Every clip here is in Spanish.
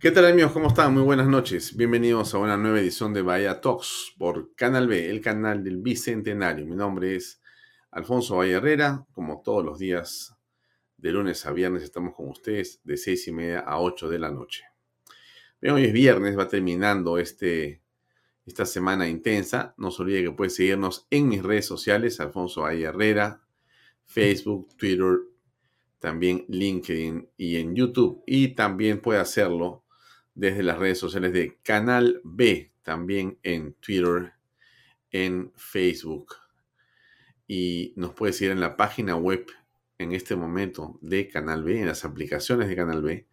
¿Qué tal amigos? ¿Cómo están? Muy buenas noches. Bienvenidos a una nueva edición de Bahía Talks por Canal B, el canal del Bicentenario. Mi nombre es Alfonso Valle Herrera. Como todos los días, de lunes a viernes, estamos con ustedes de seis y media a 8 de la noche. Hoy es viernes, va terminando este, esta semana intensa. No se olvide que puede seguirnos en mis redes sociales, Alfonso Valle Herrera, Facebook, Twitter, también LinkedIn y en YouTube. Y también puede hacerlo desde las redes sociales de Canal B, también en Twitter, en Facebook. Y nos puede seguir en la página web en este momento de Canal B, en las aplicaciones de Canal B.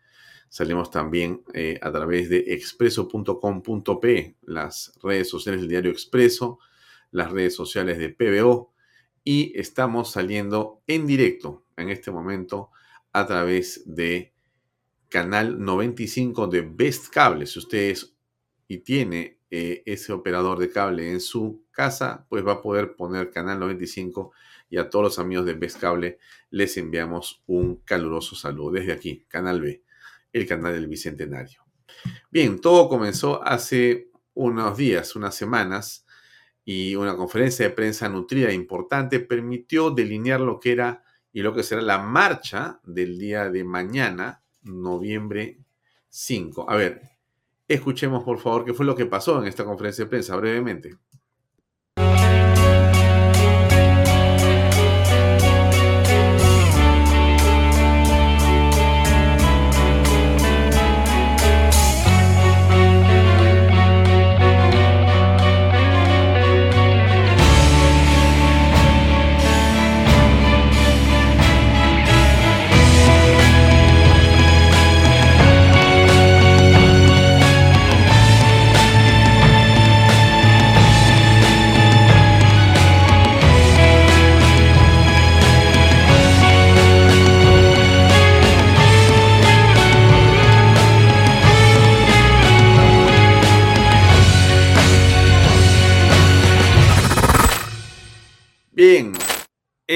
Salimos también eh, a través de expreso.com.p, las redes sociales del diario Expreso, las redes sociales de PBO y estamos saliendo en directo en este momento a través de canal 95 de Best Cable. Si usted es y tiene eh, ese operador de cable en su casa, pues va a poder poner canal 95 y a todos los amigos de Best Cable les enviamos un caluroso saludo desde aquí, Canal B, el canal del Bicentenario. Bien, todo comenzó hace unos días, unas semanas, y una conferencia de prensa nutrida e importante permitió delinear lo que era y lo que será la marcha del día de mañana noviembre 5. A ver, escuchemos por favor qué fue lo que pasó en esta conferencia de prensa brevemente.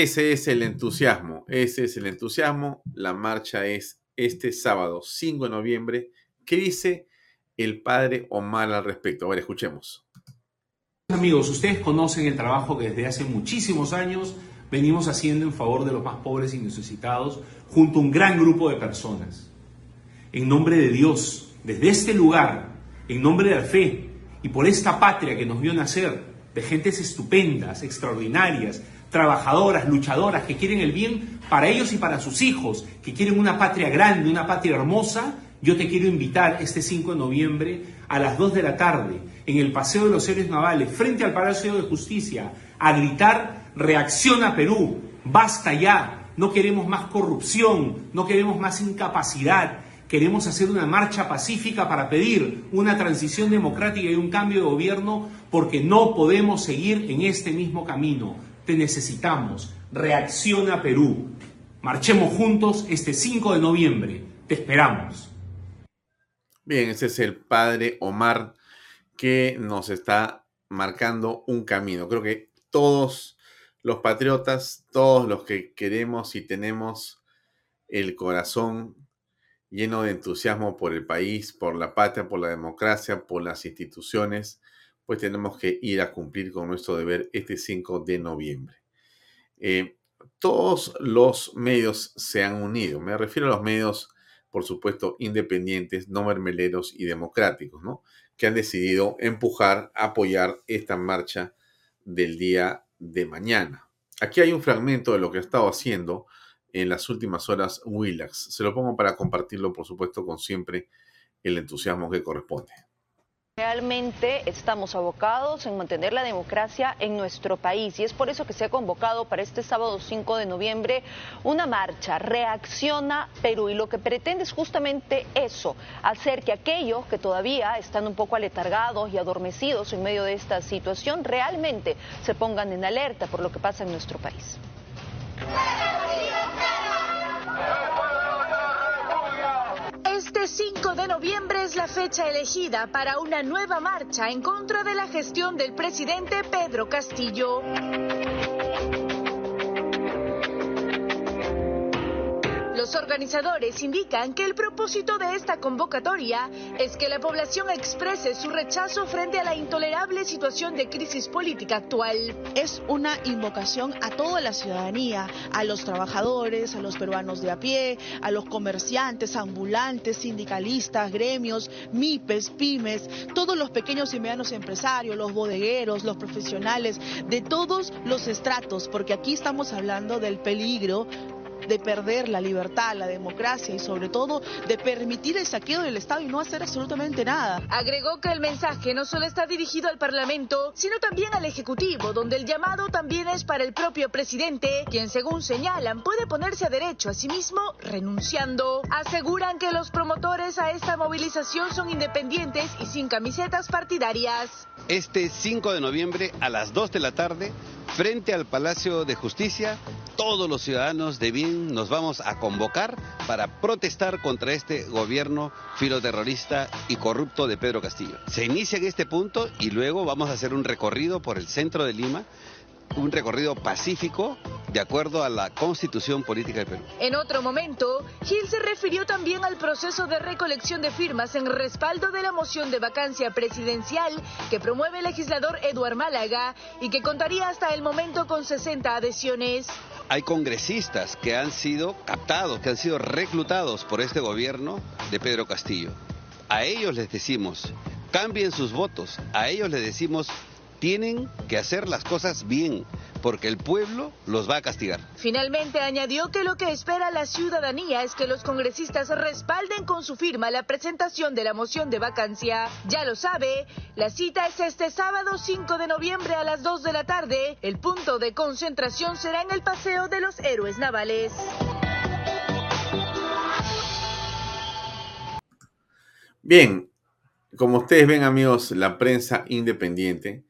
Ese es el entusiasmo, ese es el entusiasmo. La marcha es este sábado 5 de noviembre. ¿Qué dice el padre Omar al respecto? A ver, escuchemos. Amigos, ustedes conocen el trabajo que desde hace muchísimos años venimos haciendo en favor de los más pobres y necesitados junto a un gran grupo de personas. En nombre de Dios, desde este lugar, en nombre de la fe y por esta patria que nos vio nacer, de gentes estupendas, extraordinarias, trabajadoras, luchadoras, que quieren el bien para ellos y para sus hijos, que quieren una patria grande, una patria hermosa, yo te quiero invitar este 5 de noviembre a las 2 de la tarde en el Paseo de los Héroes Navales, frente al Palacio de Justicia, a gritar, reacciona Perú, basta ya, no queremos más corrupción, no queremos más incapacidad, queremos hacer una marcha pacífica para pedir una transición democrática y un cambio de gobierno porque no podemos seguir en este mismo camino. Te necesitamos. Reacciona Perú. Marchemos juntos este 5 de noviembre. Te esperamos. Bien, ese es el padre Omar que nos está marcando un camino. Creo que todos los patriotas, todos los que queremos y tenemos el corazón lleno de entusiasmo por el país, por la patria, por la democracia, por las instituciones, pues tenemos que ir a cumplir con nuestro deber este 5 de noviembre. Eh, todos los medios se han unido. Me refiero a los medios, por supuesto, independientes, no mermeleros y democráticos, ¿no? Que han decidido empujar, apoyar esta marcha del día de mañana. Aquí hay un fragmento de lo que ha estado haciendo en las últimas horas Willax. Se lo pongo para compartirlo, por supuesto, con siempre el entusiasmo que corresponde. Realmente estamos abocados en mantener la democracia en nuestro país y es por eso que se ha convocado para este sábado 5 de noviembre una marcha, Reacciona Perú, y lo que pretende es justamente eso, hacer que aquellos que todavía están un poco aletargados y adormecidos en medio de esta situación realmente se pongan en alerta por lo que pasa en nuestro país. Este 5 de noviembre es la fecha elegida para una nueva marcha en contra de la gestión del presidente Pedro Castillo. Los organizadores indican que el propósito de esta convocatoria es que la población exprese su rechazo frente a la intolerable situación de crisis política actual. Es una invocación a toda la ciudadanía, a los trabajadores, a los peruanos de a pie, a los comerciantes, ambulantes, sindicalistas, gremios, MIPES, pymes, todos los pequeños y medianos empresarios, los bodegueros, los profesionales, de todos los estratos, porque aquí estamos hablando del peligro de perder la libertad, la democracia y sobre todo de permitir el saqueo del Estado y no hacer absolutamente nada. Agregó que el mensaje no solo está dirigido al Parlamento, sino también al Ejecutivo, donde el llamado también es para el propio presidente, quien según señalan puede ponerse a derecho a sí mismo renunciando. Aseguran que los promotores a esta movilización son independientes y sin camisetas partidarias. Este 5 de noviembre a las 2 de la tarde, frente al Palacio de Justicia, todos los ciudadanos de bien nos vamos a convocar para protestar contra este gobierno filoterrorista y corrupto de Pedro Castillo. Se inicia en este punto y luego vamos a hacer un recorrido por el centro de Lima un recorrido pacífico de acuerdo a la constitución política de Perú. En otro momento, Gil se refirió también al proceso de recolección de firmas en respaldo de la moción de vacancia presidencial que promueve el legislador Eduard Málaga y que contaría hasta el momento con 60 adhesiones. Hay congresistas que han sido captados, que han sido reclutados por este gobierno de Pedro Castillo. A ellos les decimos, cambien sus votos. A ellos les decimos, tienen que hacer las cosas bien, porque el pueblo los va a castigar. Finalmente añadió que lo que espera la ciudadanía es que los congresistas respalden con su firma la presentación de la moción de vacancia. Ya lo sabe, la cita es este sábado 5 de noviembre a las 2 de la tarde. El punto de concentración será en el Paseo de los Héroes Navales. Bien, como ustedes ven amigos, la prensa independiente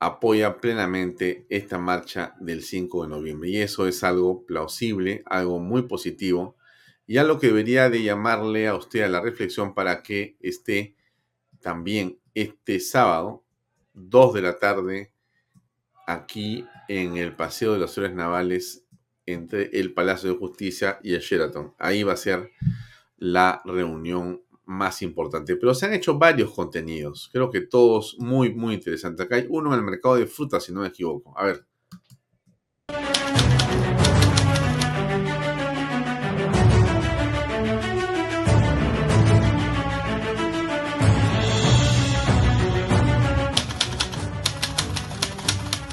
apoya plenamente esta marcha del 5 de noviembre. Y eso es algo plausible, algo muy positivo y algo que debería de llamarle a usted a la reflexión para que esté también este sábado, 2 de la tarde, aquí en el Paseo de los Héroes Navales entre el Palacio de Justicia y el Sheraton. Ahí va a ser la reunión más importante. Pero se han hecho varios contenidos, creo que todos muy, muy interesantes. Acá hay uno en el mercado de frutas, si no me equivoco. A ver.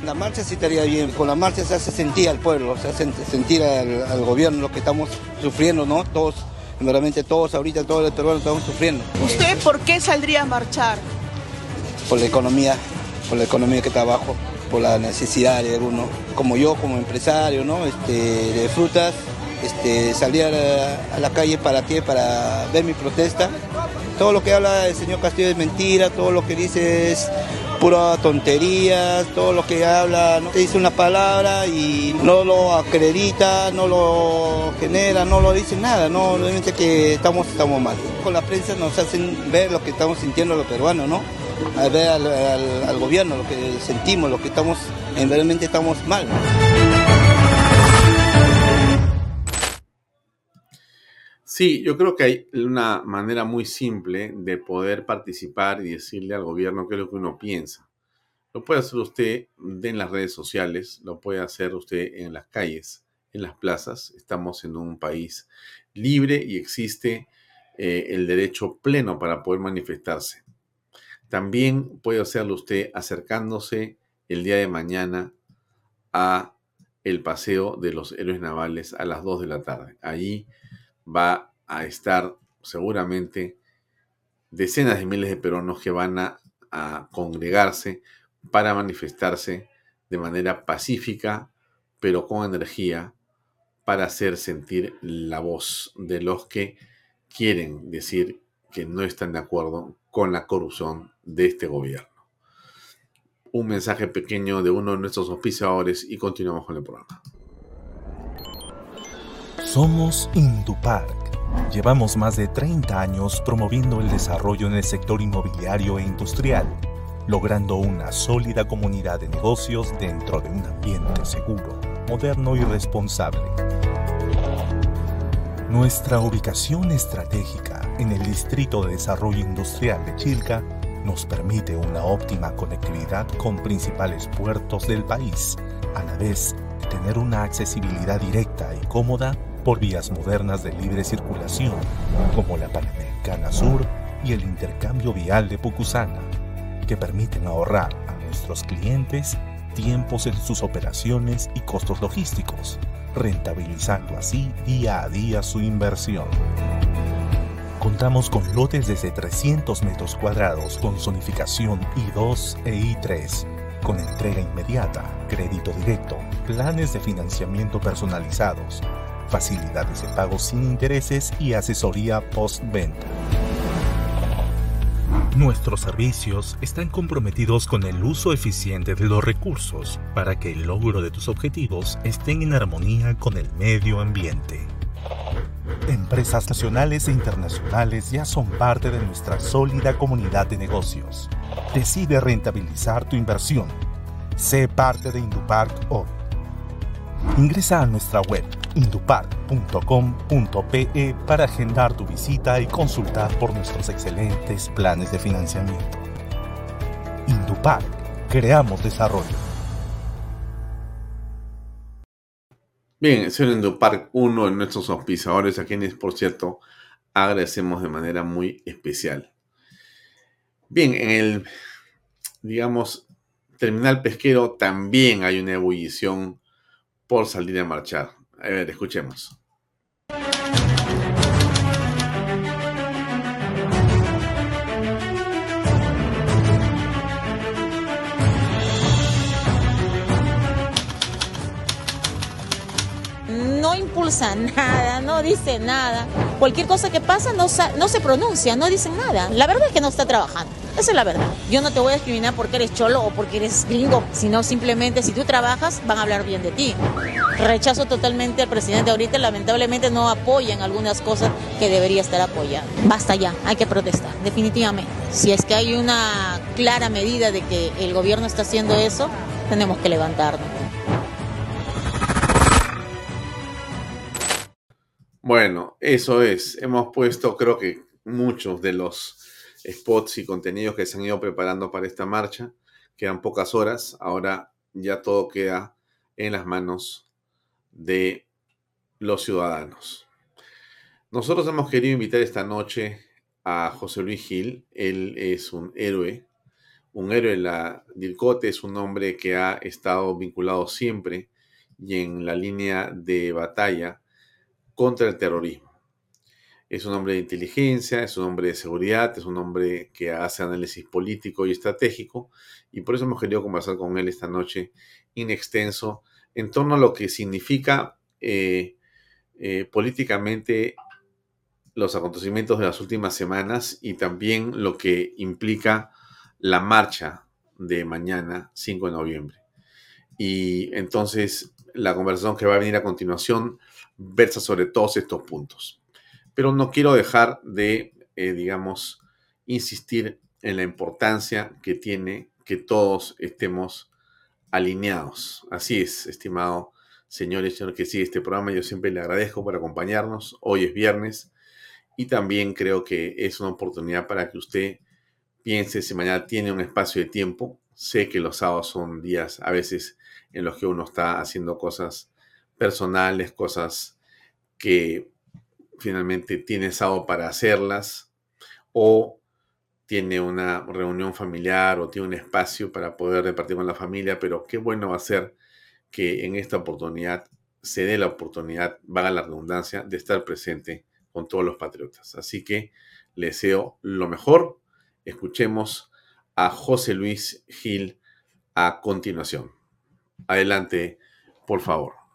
La marcha sí estaría bien, con la marcha se hace sentir al pueblo, se hace sentir al gobierno lo que estamos sufriendo, ¿no? Todos realmente todos ahorita, todos los peruanos estamos sufriendo. ¿Usted por qué saldría a marchar? Por la economía, por la economía que está abajo, por la necesidad de uno, como yo, como empresario, ¿no? Este, de frutas, este, salir a, a la calle para qué, para ver mi protesta. Todo lo que habla el señor Castillo es mentira, todo lo que dice es pura tonterías, todo lo que habla, no dice una palabra y no lo acredita, no lo genera, no lo dice nada, no, realmente que estamos, estamos mal. Con la prensa nos hacen ver lo que estamos sintiendo los peruanos, ¿no? A ver al, al- gobierno, lo que sentimos, lo que estamos, en realmente estamos mal. Sí, yo creo que hay una manera muy simple de poder participar y decirle al gobierno qué es lo que uno piensa. Lo puede hacer usted en las redes sociales, lo puede hacer usted en las calles, en las plazas. Estamos en un país libre y existe eh, el derecho pleno para poder manifestarse. También puede hacerlo usted acercándose el día de mañana a el paseo de los héroes navales a las 2 de la tarde. Allí va a estar seguramente decenas de miles de peruanos que van a, a congregarse para manifestarse de manera pacífica, pero con energía, para hacer sentir la voz de los que quieren decir que no están de acuerdo con la corrupción de este gobierno. Un mensaje pequeño de uno de nuestros auspiciadores y continuamos con el programa. Somos Indupark. Llevamos más de 30 años promoviendo el desarrollo en el sector inmobiliario e industrial, logrando una sólida comunidad de negocios dentro de un ambiente seguro, moderno y responsable. Nuestra ubicación estratégica en el Distrito de Desarrollo Industrial de Chilca nos permite una óptima conectividad con principales puertos del país, a la vez de tener una accesibilidad directa y cómoda por vías modernas de libre circulación, como la Panamericana Sur y el intercambio vial de Pucusana, que permiten ahorrar a nuestros clientes tiempos en sus operaciones y costos logísticos, rentabilizando así día a día su inversión. Contamos con lotes desde 300 metros cuadrados con zonificación I2 e I3, con entrega inmediata, crédito directo, planes de financiamiento personalizados, facilidades de pago sin intereses y asesoría postventa. Nuestros servicios están comprometidos con el uso eficiente de los recursos para que el logro de tus objetivos estén en armonía con el medio ambiente. Empresas nacionales e internacionales ya son parte de nuestra sólida comunidad de negocios. Decide rentabilizar tu inversión. Sé parte de Indupark hoy. Ingresa a nuestra web indupark.com.pe para agendar tu visita y consultar por nuestros excelentes planes de financiamiento. Indupark, creamos desarrollo. Bien, soy Endopark, uno de nuestros auspiciadores, a quienes, por cierto, agradecemos de manera muy especial. Bien, en el, digamos, terminal pesquero también hay una ebullición por salir a marchar. A ver, escuchemos. Impulsa nada, no dice nada. Cualquier cosa que pasa no, no se pronuncia, no dicen nada. La verdad es que no está trabajando. Esa es la verdad. Yo no te voy a discriminar porque eres cholo o porque eres gringo, sino simplemente si tú trabajas van a hablar bien de ti. Rechazo totalmente al presidente ahorita, lamentablemente no apoya en algunas cosas que debería estar apoyando. Basta ya, hay que protestar, definitivamente. Si es que hay una clara medida de que el gobierno está haciendo eso, tenemos que levantarnos. Bueno, eso es. Hemos puesto, creo que muchos de los spots y contenidos que se han ido preparando para esta marcha. Quedan pocas horas. Ahora ya todo queda en las manos de los ciudadanos. Nosotros hemos querido invitar esta noche a José Luis Gil. Él es un héroe, un héroe la DIRCOTE, es un hombre que ha estado vinculado siempre y en la línea de batalla contra el terrorismo. Es un hombre de inteligencia, es un hombre de seguridad, es un hombre que hace análisis político y estratégico y por eso hemos querido conversar con él esta noche in extenso en torno a lo que significa eh, eh, políticamente los acontecimientos de las últimas semanas y también lo que implica la marcha de mañana, 5 de noviembre. Y entonces la conversación que va a venir a continuación versa sobre todos estos puntos. Pero no quiero dejar de, eh, digamos, insistir en la importancia que tiene que todos estemos alineados. Así es, estimado señor y señor que sigue este programa. Yo siempre le agradezco por acompañarnos. Hoy es viernes y también creo que es una oportunidad para que usted piense si mañana tiene un espacio de tiempo. Sé que los sábados son días a veces en los que uno está haciendo cosas personales, cosas que finalmente tiene sábado para hacerlas o tiene una reunión familiar o tiene un espacio para poder repartir con la familia, pero qué bueno va a ser que en esta oportunidad se dé la oportunidad, vaga la redundancia, de estar presente con todos los patriotas. Así que les deseo lo mejor. Escuchemos a José Luis Gil a continuación. Adelante, por favor.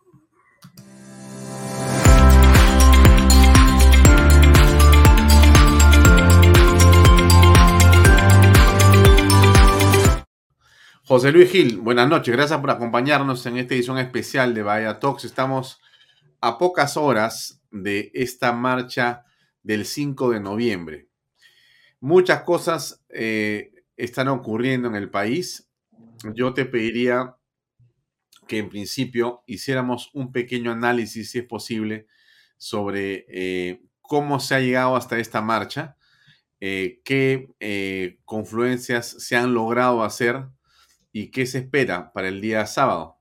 José Luis Gil, buenas noches. Gracias por acompañarnos en esta edición especial de Bahía Talks. Estamos a pocas horas de esta marcha del 5 de noviembre. Muchas cosas eh, están ocurriendo en el país. Yo te pediría que en principio hiciéramos un pequeño análisis, si es posible, sobre eh, cómo se ha llegado hasta esta marcha, eh, qué confluencias se han logrado hacer y qué se espera para el día sábado.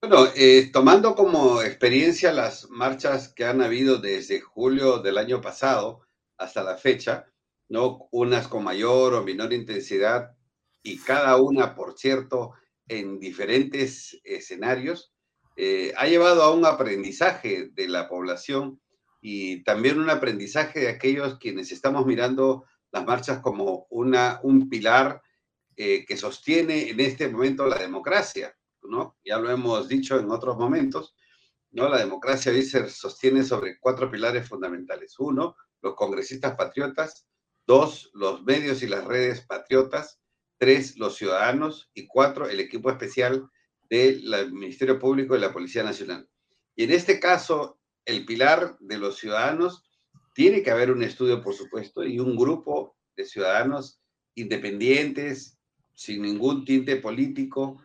Bueno, eh, tomando como experiencia las marchas que han habido desde julio del año pasado hasta la fecha, ¿no? Unas con mayor o menor intensidad y cada una, por cierto, en diferentes escenarios, eh, ha llevado a un aprendizaje de la población y también un aprendizaje de aquellos quienes estamos mirando las marchas como una, un pilar eh, que sostiene en este momento la democracia. ¿no? Ya lo hemos dicho en otros momentos, ¿no? La democracia hoy se sostiene sobre cuatro pilares fundamentales. Uno, los congresistas patriotas. Dos, los medios y las redes patriotas. Tres, los ciudadanos. Y cuatro, el equipo especial del Ministerio Público y la Policía Nacional. Y en este caso, el pilar de los ciudadanos, tiene que haber un estudio, por supuesto, y un grupo de ciudadanos independientes, sin ningún tinte político,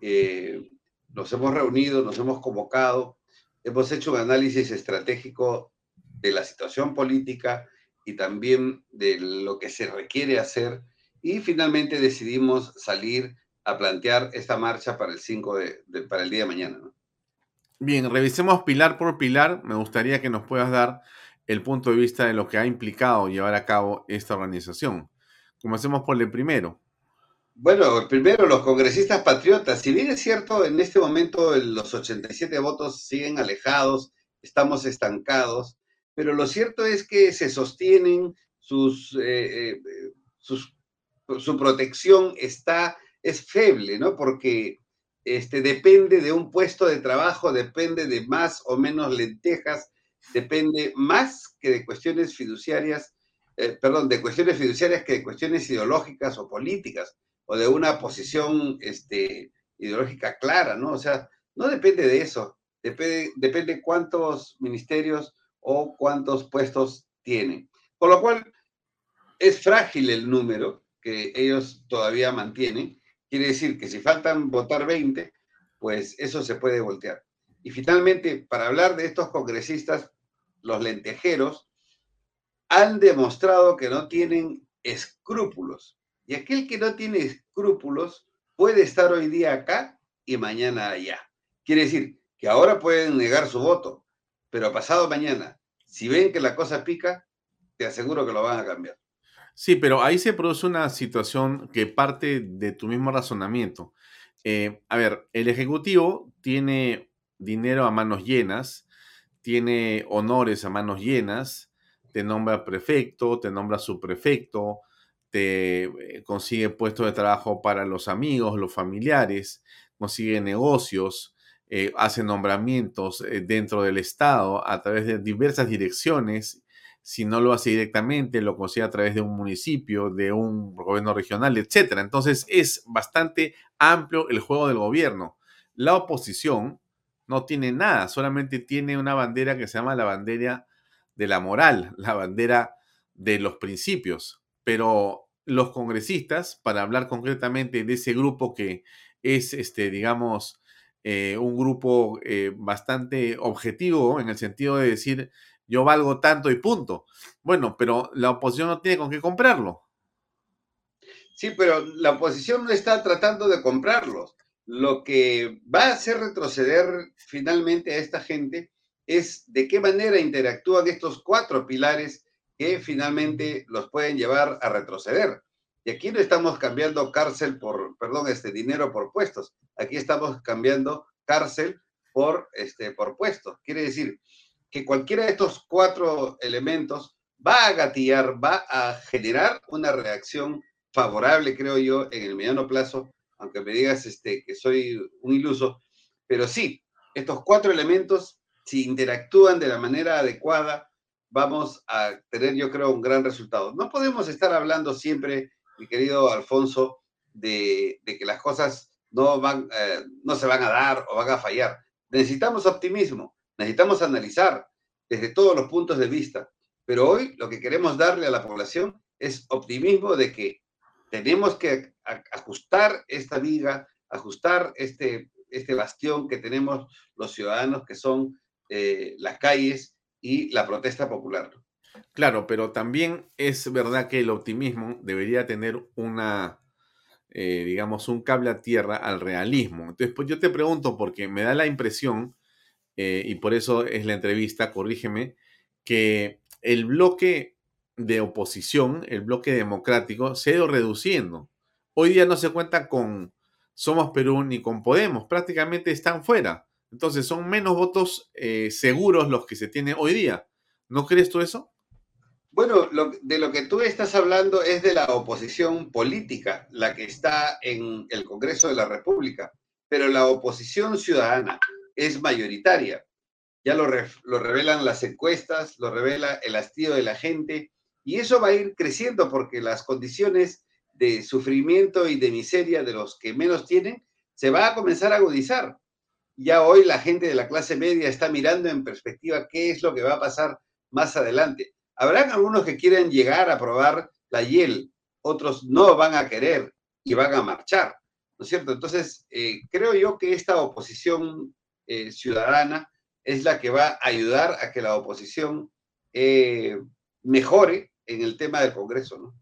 eh, nos hemos reunido, nos hemos convocado, hemos hecho un análisis estratégico de la situación política y también de lo que se requiere hacer y finalmente decidimos salir a plantear esta marcha para el 5 de, para el día de mañana. Bien, revisemos pilar por pilar. Me gustaría que nos puedas dar el punto de vista de lo que ha implicado llevar a cabo esta organización. Comencemos por el primero. Bueno, primero los congresistas patriotas, si bien es cierto, en este momento los 87 votos siguen alejados, estamos estancados, pero lo cierto es que se sostienen, sus, eh, eh, su protección está, es feble, ¿no? Porque este, depende de un puesto de trabajo, depende de más o menos lentejas, depende más que de cuestiones fiduciarias, eh, perdón, de cuestiones fiduciarias que de cuestiones ideológicas o políticas o de una posición este, ideológica clara, ¿no? O sea, no depende de eso, depende, depende cuántos ministerios o cuántos puestos tienen. Por lo cual, es frágil el número que ellos todavía mantienen. Quiere decir que si faltan votar 20, pues eso se puede voltear. Y finalmente, para hablar de estos congresistas, los lentejeros han demostrado que no tienen escrúpulos y aquel que no tiene escrúpulos puede estar hoy día acá y mañana allá. Quiere decir que ahora pueden negar su voto, pero pasado mañana, si ven que la cosa pica, te aseguro que lo van a cambiar. Sí, pero ahí se produce una situación que parte de tu mismo razonamiento. Eh, a ver, el Ejecutivo tiene dinero a manos llenas, tiene honores a manos llenas, te nombra prefecto, te nombra subprefecto, te eh, consigue puestos de trabajo para los amigos, los familiares, consigue negocios, eh, hace nombramientos eh, dentro del Estado a través de diversas direcciones. Si no lo hace directamente, lo consigue a través de un municipio, de un gobierno regional, etc. Entonces es bastante amplio el juego del gobierno. La oposición no tiene nada, solamente tiene una bandera que se llama la bandera de la moral, la bandera de los principios. Pero los congresistas, para hablar concretamente de ese grupo que es, este, digamos, eh, un grupo eh, bastante objetivo en el sentido de decir yo valgo tanto y punto. Bueno, pero la oposición no tiene con qué comprarlo. Sí, pero la oposición no está tratando de comprarlos. Lo que va a hacer retroceder finalmente a esta gente es de qué manera interactúan estos cuatro pilares finalmente los pueden llevar a retroceder. Y aquí no estamos cambiando cárcel por, perdón, este dinero por puestos. Aquí estamos cambiando cárcel por, este, por puestos. Quiere decir que cualquiera de estos cuatro elementos va a gatillar, va a generar una reacción favorable, creo yo, en el mediano plazo, aunque me digas este, que soy un iluso, pero sí, estos cuatro elementos, si interactúan de la manera adecuada, vamos a tener, yo creo, un gran resultado. No podemos estar hablando siempre, mi querido Alfonso, de, que las cosas no, van, eh, no se van a dar o van a fallar. Necesitamos optimismo, necesitamos analizar desde todos los puntos de vista, pero hoy lo que queremos darle a la población es optimismo de que tenemos que ajustar esta viga, ajustar este, este bastión que tenemos los ciudadanos, que son eh, las calles y la protesta popular. Claro, pero también es verdad que el optimismo debería tener una, eh, digamos, un cable a tierra al realismo. Entonces, pues yo te pregunto, porque me da la impresión, eh, y por eso es la entrevista, corrígeme, que el bloque de oposición, el bloque democrático, se ha ido reduciendo. Hoy día no se cuenta con Somos Perú ni con Podemos, prácticamente están fuera. Entonces son menos votos eh, seguros los que se tienen hoy día. ¿No crees tú eso? Bueno, de lo que tú estás hablando es de la oposición política, la que está en el Congreso de la República, pero la oposición ciudadana es mayoritaria. Ya lo, lo revelan las encuestas, lo revela el hastío de la gente, y eso va a ir creciendo porque las condiciones de sufrimiento y de miseria de los que menos tienen se va a comenzar a agudizar ya hoy la gente de la clase media está mirando en perspectiva qué es lo que va a pasar más adelante. Habrán algunos que quieren llegar a probar la hiel, otros no van a querer y van a marchar, ¿no es cierto? Entonces, eh, creo yo que esta oposición eh, ciudadana es la que va a ayudar a que la oposición eh, mejore en el tema del Congreso, ¿no?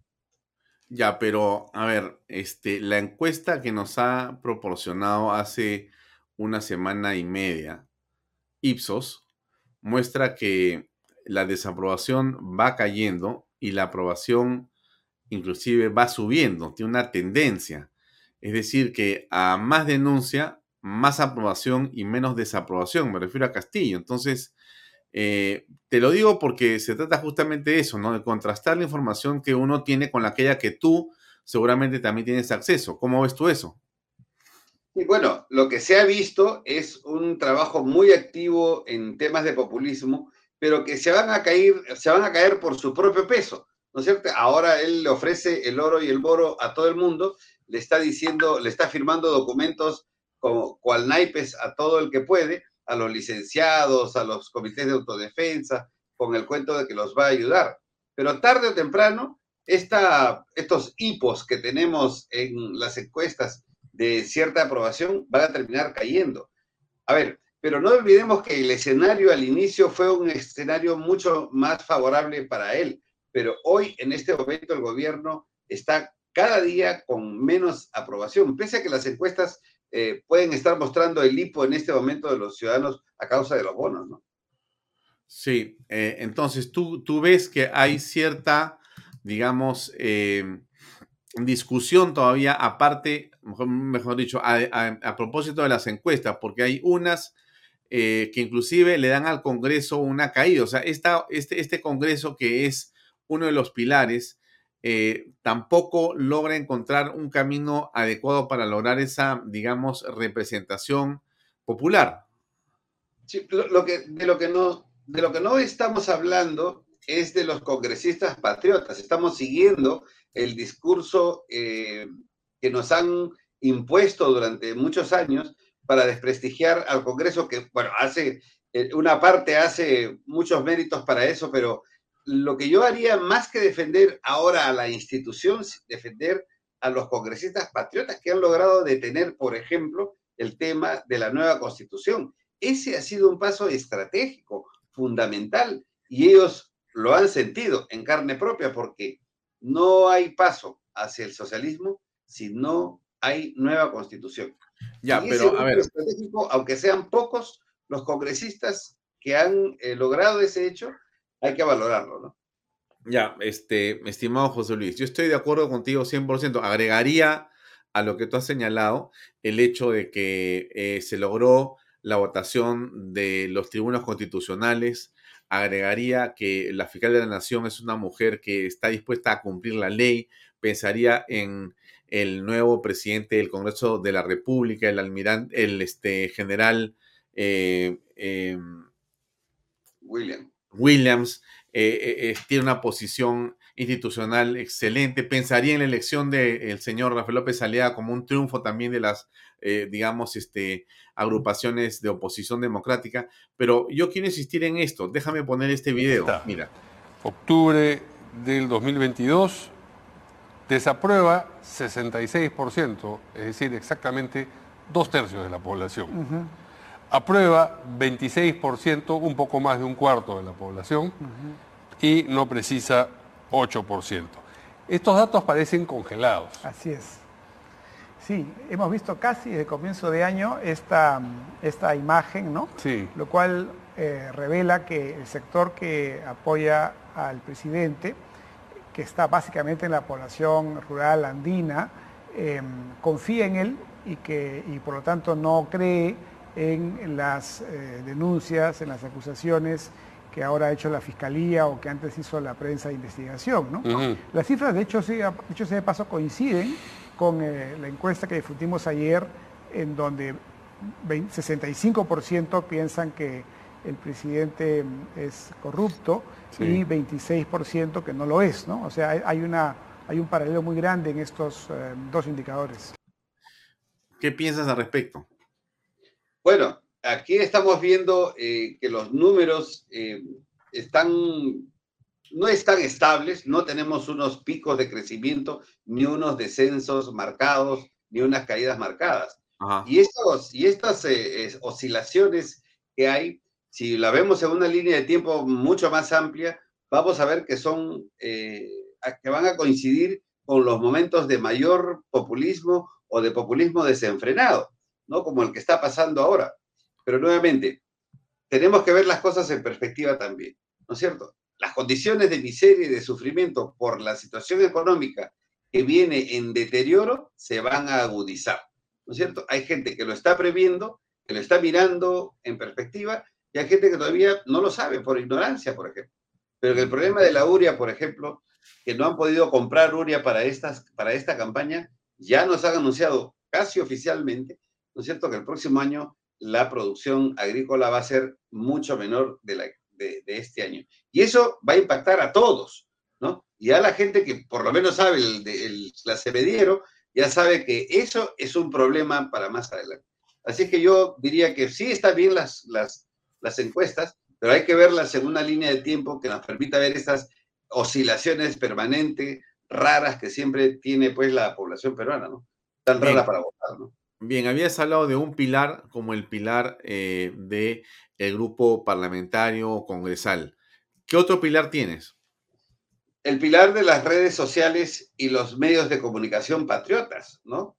Ya, pero a ver, este, la encuesta que nos ha proporcionado hace una semana y media, Ipsos muestra que la desaprobación va cayendo y la aprobación inclusive va subiendo, tiene una tendencia. Es decir, que a más denuncia, más aprobación y menos desaprobación. Me refiero a Castillo. Entonces, eh, te lo digo porque se trata justamente de eso, ¿no? De contrastar la información que uno tiene con aquella que tú seguramente también tienes acceso. ¿Cómo ves tú eso? Y bueno, lo que se ha visto es un trabajo muy activo en temas de populismo, pero que se van a caer, se van a caer por su propio peso, ¿no es cierto? Ahora él le ofrece el oro y el boro a todo el mundo, le está diciendo, le está firmando documentos como cual naipes a todo el que puede, a los licenciados, a los comités de autodefensa, con el cuento de que los va a ayudar. Pero tarde o temprano, esta, estos hipos que tenemos en las encuestas de cierta aprobación van a terminar cayendo. A ver, pero no olvidemos que el escenario al inicio fue un escenario mucho más favorable para él, pero hoy en este momento el gobierno está cada día con menos aprobación, pese a que las encuestas eh, pueden estar mostrando el hipo en este momento de los ciudadanos a causa de los bonos, ¿no? Sí, eh, entonces tú, tú ves que hay cierta digamos, eh, discusión todavía aparte, mejor, dicho, a, a, propósito de las encuestas, porque hay unas eh, que inclusive le dan al Congreso una caída. O sea, esta, este, este Congreso que es uno de los pilares, eh, tampoco logra encontrar un camino adecuado para lograr esa, digamos, representación popular. Sí, lo, que, de, lo que no, de lo que no estamos hablando es de los congresistas patriotas. Estamos siguiendo el discurso eh, que nos han impuesto durante muchos años para desprestigiar al Congreso, que, bueno, hace, eh, una parte hace muchos méritos para eso, pero lo que yo haría más que defender ahora a la institución, defender a los congresistas patriotas que han logrado detener, por ejemplo, el tema de la nueva constitución. Ese ha sido un paso estratégico, fundamental, y ellos lo han sentido en carne propia porque no hay paso hacia el socialismo si no hay nueva constitución. Ya, pero a ver. Estratégico, aunque sean pocos los congresistas que han eh, logrado ese hecho, hay que valorarlo, ¿no? Ya, este, estimado José Luis, yo estoy de acuerdo contigo 100%. Agregaría a lo que tú has señalado el hecho de que eh, se logró la votación de los tribunos constitucionales. Agregaría que la fiscal de la Nación es una mujer que está dispuesta a cumplir la ley. Pensaría en el nuevo presidente del Congreso de la República, el almirante, el este, general eh, William. Williams, eh, eh, tiene una posición institucional excelente. Pensaría en la elección del señor Rafael López Aliaga como un triunfo también de las, digamos, este, agrupaciones de oposición democrática. Pero yo quiero insistir en esto. Déjame poner este video. Mira. Octubre del 2022 Desaprueba 66%, es decir, exactamente dos tercios de la población. Aprueba 26%, un poco más de un cuarto de la población. Y no precisa 8%. Estos datos parecen congelados. Así es. Sí, hemos visto casi desde comienzo de año esta, esta imagen, ¿no? Sí. Lo cual eh, revela que el sector que apoya al presidente que está básicamente en la población rural andina, em, confía en él y, que, y por lo tanto no cree en las eh, denuncias, en las acusaciones que ahora ha hecho la Fiscalía o que antes hizo la prensa de investigación. ¿no? Las cifras, de hecho, sí, dicho sea de paso, coinciden con eh, la encuesta que difundimos ayer, en donde 65% piensan que el presidente es corrupto y 26% que no lo es, ¿no? O sea, hay, una, hay un paralelo muy grande en estos eh, dos indicadores. ¿Qué piensas al respecto? Bueno, aquí estamos viendo eh, que los números eh, están, no están estables, no tenemos unos picos de crecimiento, ni unos descensos marcados, ni unas caídas marcadas. Y, estos, y estas oscilaciones que hay si la vemos en una línea de tiempo mucho más amplia, vamos a ver que son, eh, que van a coincidir con los momentos de mayor populismo o de populismo desenfrenado, ¿no? Como el que está pasando ahora. Pero nuevamente, tenemos que ver las cosas en perspectiva también, ¿no es cierto? Las condiciones de miseria y de sufrimiento por la situación económica que viene en deterioro se van a agudizar, ¿no es cierto? Hay gente que lo está previendo, que lo está mirando en perspectiva y hay gente que todavía no lo sabe por ignorancia, por ejemplo. Pero que el problema de la uria, por ejemplo, que no han podido comprar uria para, estas, para esta campaña, ya nos han anunciado casi oficialmente, ¿no es cierto?, que el próximo año la producción agrícola va a ser mucho menor de, este año. Y eso va a impactar a todos, ¿no? Y a la gente que por lo menos sabe el, el, la semediero, ya sabe que eso es un problema para más adelante. Así que yo diría que sí están bien las, las, las encuestas, pero hay que verlas en una línea de tiempo que nos permita ver estas oscilaciones permanentes, raras que siempre tiene pues la población peruana, ¿no? Tan rara para votar, ¿no? Bien, habías hablado de un pilar como el pilar eh, de grupo parlamentario congresal. ¿Qué otro pilar tienes? El pilar de las redes sociales y los medios de comunicación patriotas, ¿no?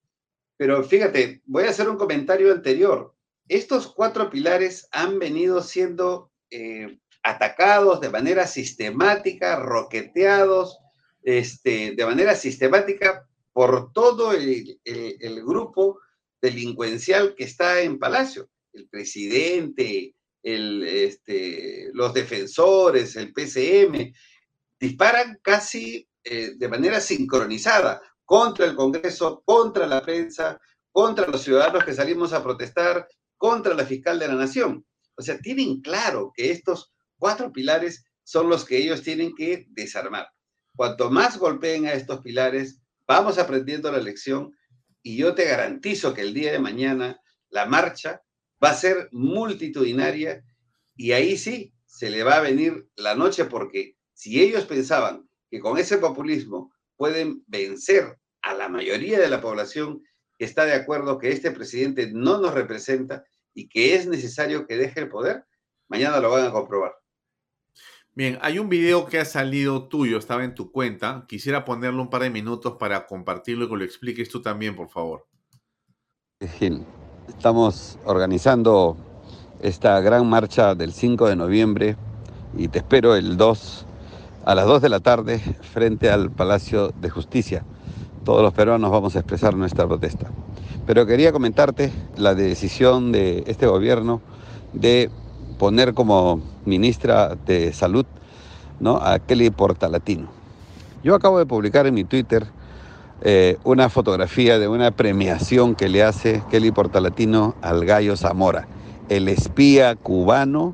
Pero fíjate, voy a hacer un comentario anterior estos cuatro pilares han venido siendo eh, atacados de manera sistemática, roqueteados este, de manera sistemática por todo el, grupo delincuencial que está en Palacio, el presidente, este, los defensores, el PCM, disparan casi eh, de manera sincronizada contra el Congreso, contra la prensa, contra los ciudadanos que salimos a protestar, contra la fiscal de la nación. O sea, tienen claro que estos cuatro pilares son los que ellos tienen que desarmar. Cuanto más golpeen a estos pilares, vamos aprendiendo la lección y yo te garantizo que el día de mañana la marcha va a ser multitudinaria y ahí sí se le va a venir la noche porque si ellos pensaban que con ese populismo pueden vencer a la mayoría de la población que está de acuerdo que este presidente no nos representa y que es necesario que deje el poder, mañana lo van a comprobar. Bien, hay un video que ha salido tuyo, estaba en tu cuenta. Quisiera ponerlo un par de minutos para compartirlo y que lo expliques tú también, por favor. Gil, estamos organizando esta gran marcha del 5 de noviembre y te espero el 2 a las 2 de la tarde frente al Palacio de Justicia. Todos los peruanos vamos a expresar nuestra protesta. Pero quería comentarte la decisión de este gobierno de poner como ministra de Salud ¿no? a Kelly Portalatino. Yo acabo de publicar en mi Twitter eh, una fotografía de una premiación que le hace Kelly Portalatino al gallo Zamora, el espía cubano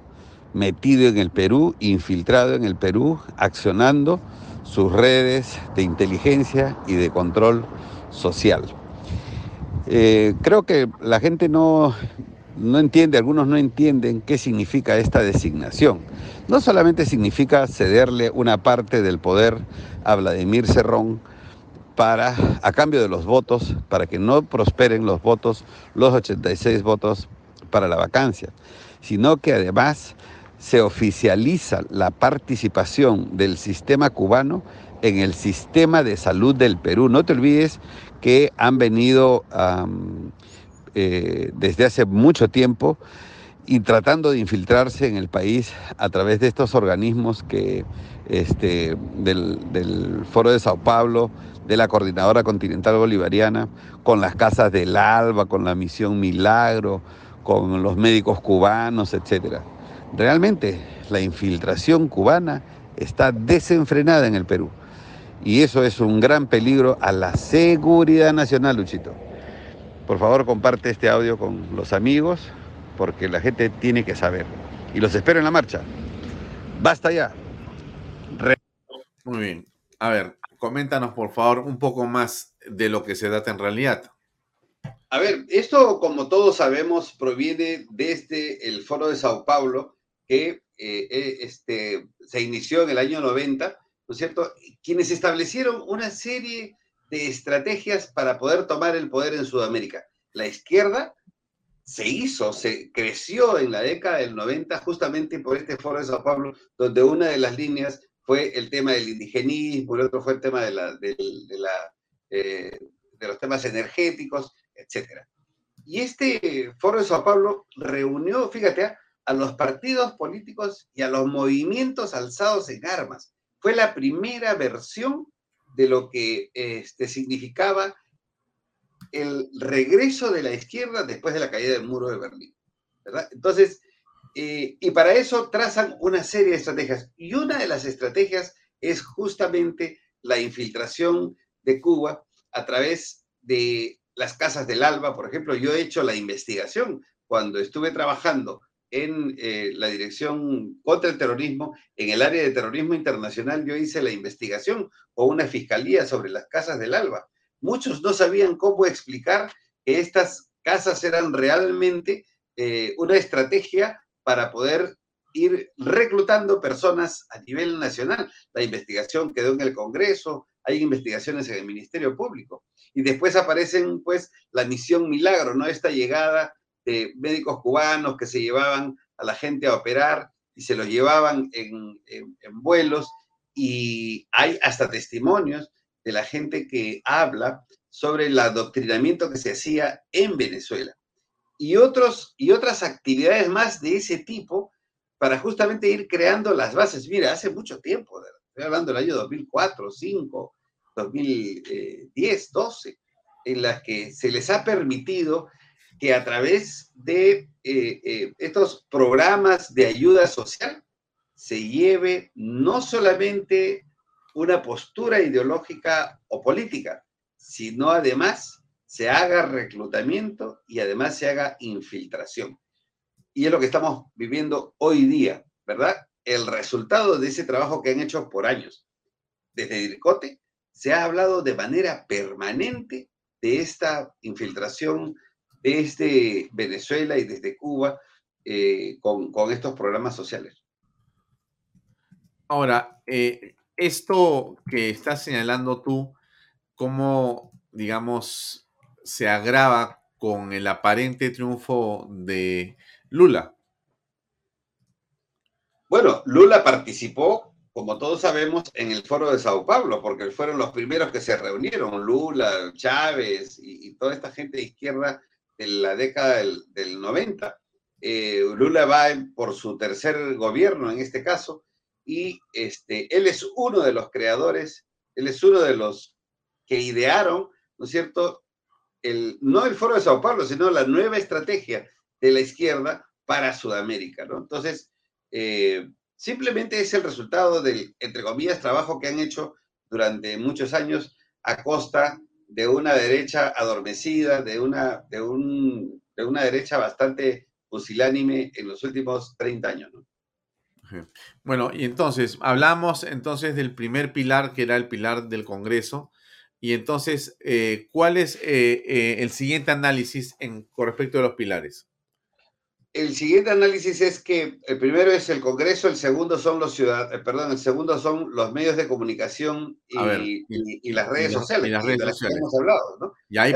metido en el Perú, infiltrado en el Perú, accionando sus redes de inteligencia y de control social. Eh, creo que la gente no, no entiende, algunos no entienden qué significa esta designación. No solamente significa cederle una parte del poder a Vladimir Cerrón para, a cambio de los votos, para que no prosperen los votos, los 86 votos para la vacancia, sino que además se oficializa la participación del sistema cubano en el sistema de salud del Perú. No te olvides que han venido eh, desde hace mucho tiempo y tratando de infiltrarse en el país a través de estos organismos que este, del, del, Foro de Sao Paulo, de la Coordinadora Continental Bolivariana, con las casas del ALBA, con la Misión Milagro, con los médicos cubanos, etcétera. Realmente la infiltración cubana está desenfrenada en el Perú. Y eso es un gran peligro a la seguridad nacional, Luchito. Por favor, comparte este audio con los amigos, porque la gente tiene que saber. Y los espero en la marcha. Basta ya. Muy bien. A ver, coméntanos por favor un poco más de lo que se trata en realidad. A ver, esto, como todos sabemos, proviene desde el Foro de Sao Paulo, que eh, eh, este, se inició en el año 90, ¿no es cierto? Quienes establecieron una serie de estrategias para poder tomar el poder en Sudamérica. La izquierda se hizo, se creció en la década del 90 justamente por este foro de Sao Paulo, donde una de las líneas fue el tema del indigenismo, el otro fue el tema de, eh, los temas energéticos, etc. Y este foro de Sao Paulo reunió, fíjate, a los partidos políticos y a los movimientos alzados en armas. Fue la primera versión de lo que este, significaba el regreso de la izquierda después de la caída del muro de Berlín. Entonces, eh, y para eso trazan una serie de estrategias. Y una de las estrategias es justamente la infiltración de Cuba a través de las casas del ALBA. Por ejemplo, yo he hecho la investigación cuando estuve trabajando en eh, la Dirección contra el Terrorismo, en el área de terrorismo internacional, yo hice la investigación o una fiscalía sobre las casas del ALBA. Muchos no sabían cómo explicar que estas casas eran realmente eh, una estrategia para poder ir reclutando personas a nivel nacional. La investigación quedó en el Congreso, hay investigaciones en el Ministerio Público. Y después aparecen, pues, la misión Milagro, ¿no? Esta llegada de médicos cubanos que se llevaban a la gente a operar y se los llevaban en, vuelos y hay hasta testimonios de la gente que habla sobre el adoctrinamiento que se hacía en Venezuela y, otros, y otras actividades más de ese tipo para justamente ir creando las bases. Mira, hace mucho tiempo, estoy hablando del año 2004, 2005, 2010, 12, en las que se les ha permitido que a través de eh, eh, estos programas de ayuda social se lleve no solamente una postura ideológica o política, sino además se haga reclutamiento y además se haga infiltración. Y es lo que estamos viviendo hoy día, ¿verdad? El resultado de ese trabajo que han hecho por años. Desde DIRCOTE se ha hablado de manera permanente de esta infiltración desde Venezuela y desde Cuba eh, con, estos programas sociales. Ahora, eh, esto que estás señalando tú, ¿cómo, digamos, se agrava con el aparente triunfo de Lula. Bueno, Lula participó, como todos sabemos, en el foro de Sao Paulo, porque fueron los primeros que se reunieron, Lula, Chávez y, toda esta gente de izquierda de la década del, 90. Eh, Lula va por su tercer gobierno en este caso, y este, él es uno de los creadores, él es uno de los que idearon, ¿no es cierto?, no el foro de Sao Paulo, sino la nueva estrategia de la izquierda para Sudamérica, ¿no? Entonces, eh, simplemente es el resultado del, entre comillas, trabajo que han hecho durante muchos años a costa de una derecha adormecida, de una, de un, de una derecha bastante pusilánime en los últimos 30 años, ¿no? Bueno, y entonces, hablamos entonces del primer pilar, que era el pilar del Congreso, y entonces, eh, ¿cuál es eh, eh, el siguiente análisis en, con respecto a los pilares? El siguiente análisis es que el primero es el Congreso, el segundo son los ciudadanos, perdón, el segundo son los medios de comunicación y, las redes sociales. Y las redes sociales. Hemos hablado, ¿no? Y ahí,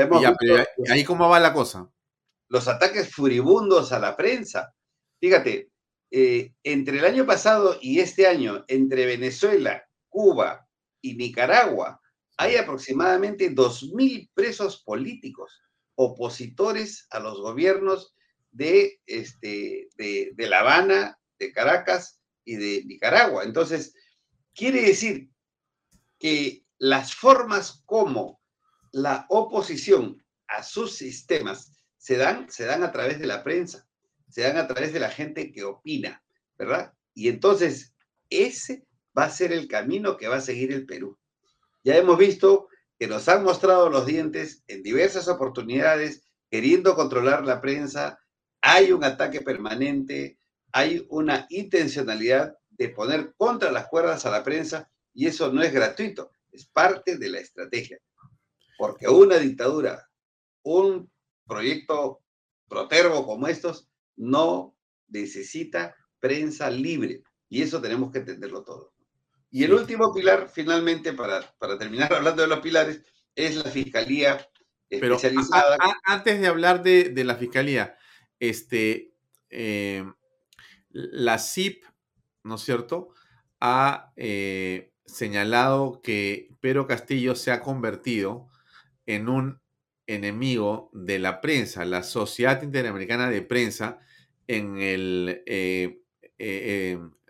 ahí cómo va la cosa. Los ataques furibundos a la prensa. Fíjate, entre el año pasado y este año, entre Venezuela, Cuba y Nicaragua, hay aproximadamente 2.000 presos políticos opositores a los gobiernos de, este, de, La Habana, de Caracas y de Nicaragua. Entonces, quiere decir que las formas como la oposición a sus sistemas se dan, se dan a través de la prensa, se dan a través de la gente que opina, ¿verdad? Y entonces, ese va a ser el camino que va a seguir el Perú. Ya hemos visto que nos han mostrado los dientes en diversas oportunidades queriendo controlar la prensa. Hay un ataque permanente, hay una intencionalidad de poner contra las cuerdas a la prensa y eso no es gratuito, es parte de la estrategia. Porque una dictadura, un proyecto protervo como estos, no necesita prensa libre. Y eso tenemos que entenderlo todo. Y el último pilar, finalmente, para, terminar hablando de los pilares, es la fiscalía especializada. antes de hablar de, la fiscalía, este, eh, la CIP, ¿no es cierto?, ha eh, señalado que Pedro Castillo se ha convertido en un enemigo de la prensa, la Sociedad Interamericana de Prensa, en el eh,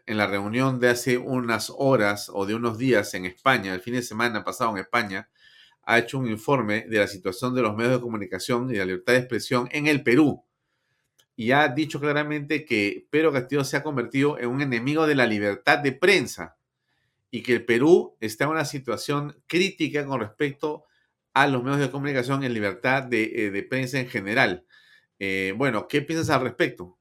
en la reunión de hace unas horas o de unos días en España, el fin de semana pasado en España, ha hecho un informe de la situación de los medios de comunicación y de la libertad de expresión en el Perú. Y ha dicho claramente que Pedro Castillo se ha convertido en un enemigo de la libertad de prensa y que el Perú está en una situación crítica con respecto a los medios de comunicación en libertad de, eh, prensa en general. Eh, bueno, ¿qué piensas al respecto?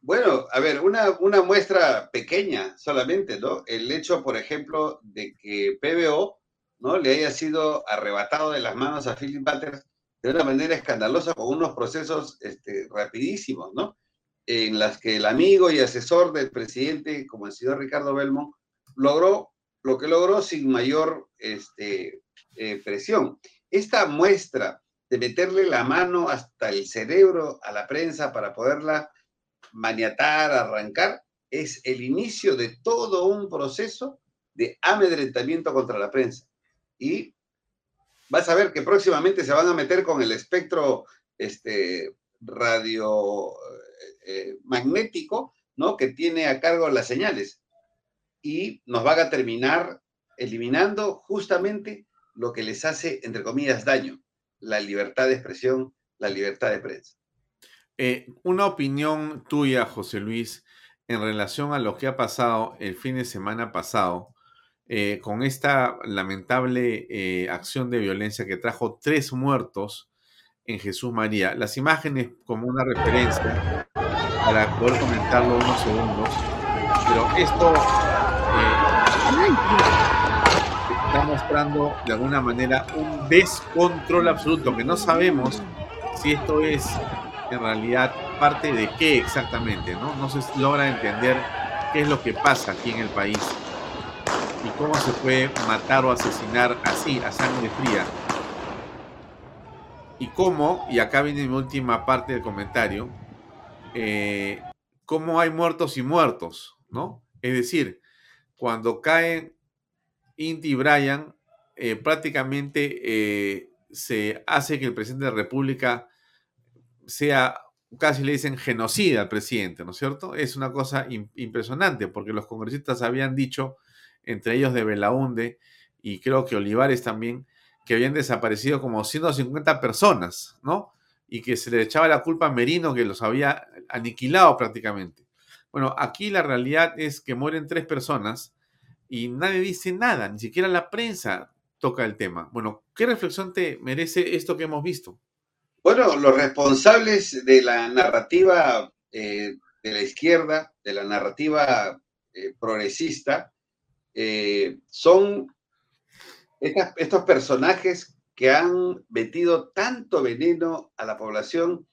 Bueno, a ver, una, muestra pequeña solamente, ¿no? El hecho, por ejemplo, de que PBO, ¿no? Le haya sido arrebatado de las manos a Philip Butters de una manera escandalosa con unos procesos este, rapidísimos, ¿no? En las que el amigo y asesor del presidente, como el señor Ricardo Belmont, logró lo que logró sin mayor este, eh, presión. Esta muestra de meterle la mano hasta el cerebro a la prensa para poderla maniatar, arrancar, es el inicio de todo un proceso de amedrentamiento contra la prensa. Y vas a ver que próximamente se van a meter con el espectro este, radio eh, magnético, ¿no? Que tiene a cargo las señales. y nos van a terminar eliminando justamente lo que les hace, entre comillas, daño, la libertad de expresión, la libertad de prensa. Eh, una opinión tuya, José Luis, en relación a lo que ha pasado el fin de semana pasado eh, con esta lamentable eh, acción de violencia que trajo tres muertos en Jesús María. Las imágenes como una referencia para poder comentarlo unos segundos, pero esto está mostrando de alguna manera un descontrol absoluto, que no sabemos si esto es en realidad parte de qué exactamente, ¿no? No se logra entender qué es lo que pasa aquí en el país y cómo se puede matar o asesinar así, a sangre fría. Y cómo, y acá viene mi última parte del comentario, eh, cómo hay muertos y muertos, ¿no? Es decir, cuando caen Inti y Brian, eh, prácticamente eh, se hace que el presidente de la República sea, casi le dicen genocida al presidente, ¿no es cierto? Es una cosa impresionante porque los congresistas habían dicho, entre ellos de Belaunde y creo que Olivares también, que habían desaparecido como 150 personas, ¿no? Y que se le echaba la culpa a Merino que los había aniquilado prácticamente. Bueno, aquí la realidad es que mueren tres personas y nadie dice nada, ni siquiera la prensa toca el tema. Bueno, ¿qué reflexión te merece esto que hemos visto? Bueno, los responsables de la narrativa eh, de la izquierda, de la narrativa eh, progresista, eh, son estos personajes que han metido tanto veneno a la población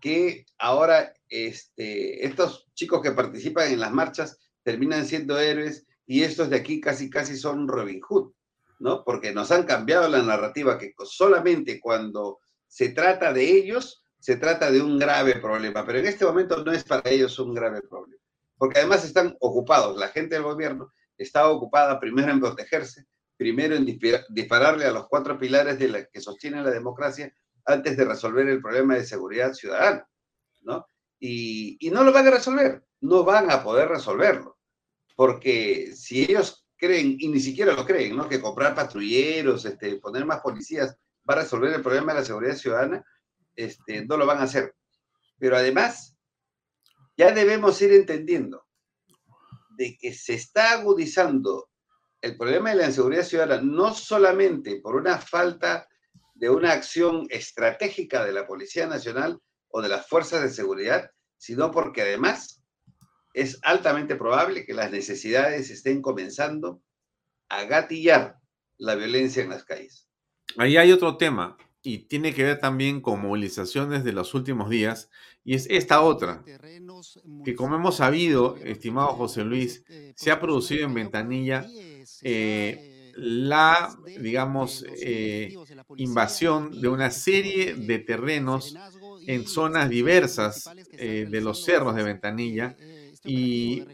que ahora este, estos chicos que participan en las marchas terminan siendo héroes y estos de aquí casi casi son Robin Hood, ¿no? Porque nos han cambiado la narrativa que solamente cuando se trata de ellos, se trata de un grave problema, pero en este momento no es para ellos un grave problema, porque además están ocupados, la gente del gobierno está ocupada primero en protegerse, primero en dispararle a los cuatro pilares de la que sostienen la democracia antes de resolver el problema de seguridad ciudadana, ¿no? Y, y no lo van a resolver, no van a poder resolverlo, porque si ellos creen, y ni siquiera lo creen, ¿no? Que comprar patrulleros, este, poner más policías va a resolver el problema de la seguridad ciudadana, este, no lo van a hacer. Pero además, ya debemos ir entendiendo de que se está agudizando el problema de la inseguridad ciudadana no solamente por una falta de una acción estratégica de la Policía Nacional o de las fuerzas de seguridad, sino porque además es altamente probable que las necesidades estén comenzando a gatillar la violencia en las calles. Ahí hay otro tema y tiene que ver también con movilizaciones de los últimos días y es esta otra, que como hemos sabido, estimado José Luis, se ha producido en Ventanilla eh, la, digamos, eh, invasión de una serie de terrenos en zonas diversas eh, de los cerros de Ventanilla y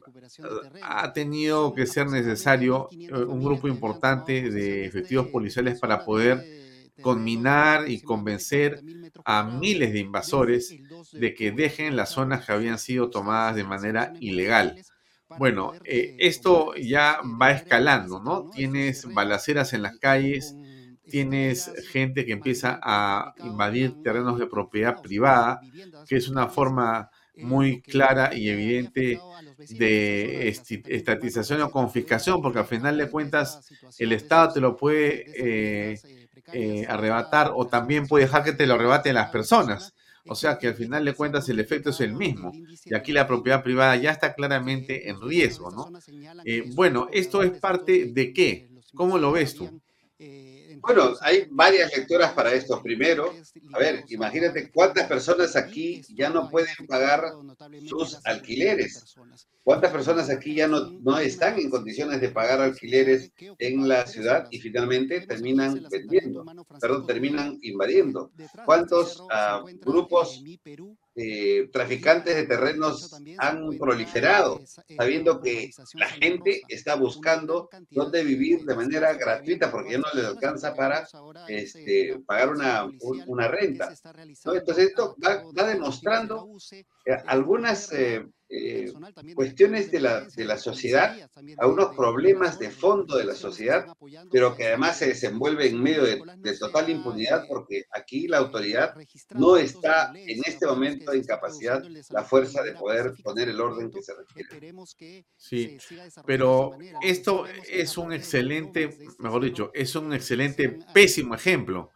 ha tenido que ser necesario un grupo importante de efectivos policiales para poder conminar y convencer a miles de invasores de que dejen las zonas que habían sido tomadas de manera ilegal. Bueno, eh, esto ya va escalando, ¿no? Tienes balaceras en las calles, tienes gente que empieza a invadir terrenos de propiedad privada, que es una forma muy clara y evidente de estatización o confiscación, porque al final de cuentas el Estado te lo puede eh, eh, arrebatar o también puede dejar que te lo arrebaten las personas. O sea que al final de cuentas el efecto es el mismo. Y aquí la propiedad privada ya está claramente en riesgo, ¿no? Eh, bueno, esto es parte de qué? ¿Cómo lo ves tú? Bueno, hay varias lecturas para esto. Primero, a ver, imagínate cuántas personas aquí ya no pueden pagar sus alquileres. ¿Cuántas personas aquí ya no, no están en condiciones de pagar alquileres en la ciudad y finalmente terminan vendiendo, perdón, terminan invadiendo? ¿Cuántos uh, grupos eh, traficantes de terrenos han proliferado, sabiendo que la gente está buscando dónde vivir de manera gratuita porque ya no les alcanza para este, pagar una, una renta? Entonces esto va, va demostrando algunas... Eh, eh, cuestiones de la, de la sociedad, a unos problemas de fondo de la sociedad, pero que además se desenvuelve en medio de, de total impunidad porque aquí la autoridad no está en este momento en capacidad, la fuerza de poder poner el orden que se requiere. Sí, pero esto es un excelente, mejor dicho, es un excelente, pésimo ejemplo,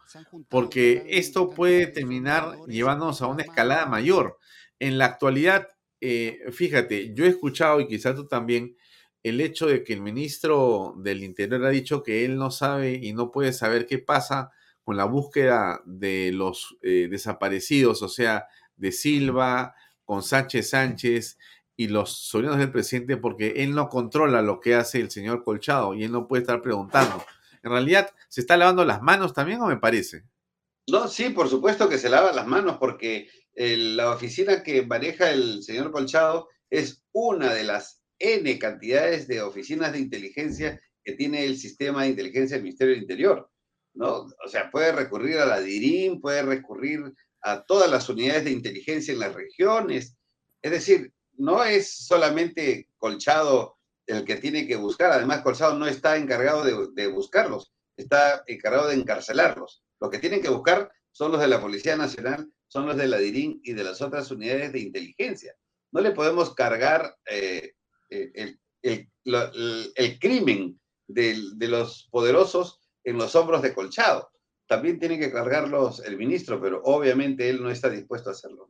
porque esto puede terminar llevándonos a una escalada mayor. En la actualidad, eh, fíjate, yo he escuchado, y quizás tú también, el hecho de que el ministro del Interior ha dicho que él no sabe y no puede saber qué pasa con la búsqueda de los eh, desaparecidos, o sea, de Silva, con Sánchez Sánchez y los sobrinos del presidente, porque él no controla lo que hace el señor Colchado y él no puede estar preguntando. En realidad, ¿se está lavando las manos también o me parece? No, sí, por supuesto que se lava las manos porque la oficina que maneja el señor Colchado es una de las N cantidades de oficinas de inteligencia que tiene el sistema de inteligencia del Ministerio del Interior, ¿no? O sea, puede recurrir a la DIRIM, puede recurrir a todas las unidades de inteligencia en las regiones. Es decir, no es solamente Colchado el que tiene que buscar, además Colchado no está encargado de, de buscarlos, está encargado de encarcelarlos. Lo que tienen que buscar son los de la Policía Nacional, son los de la DIRIN y de las otras unidades de inteligencia. No le podemos cargar eh, eh, el, el- crimen de los poderosos en los hombros de Colchado. También tiene que cargarlos el ministro, pero obviamente él no está dispuesto a hacerlo.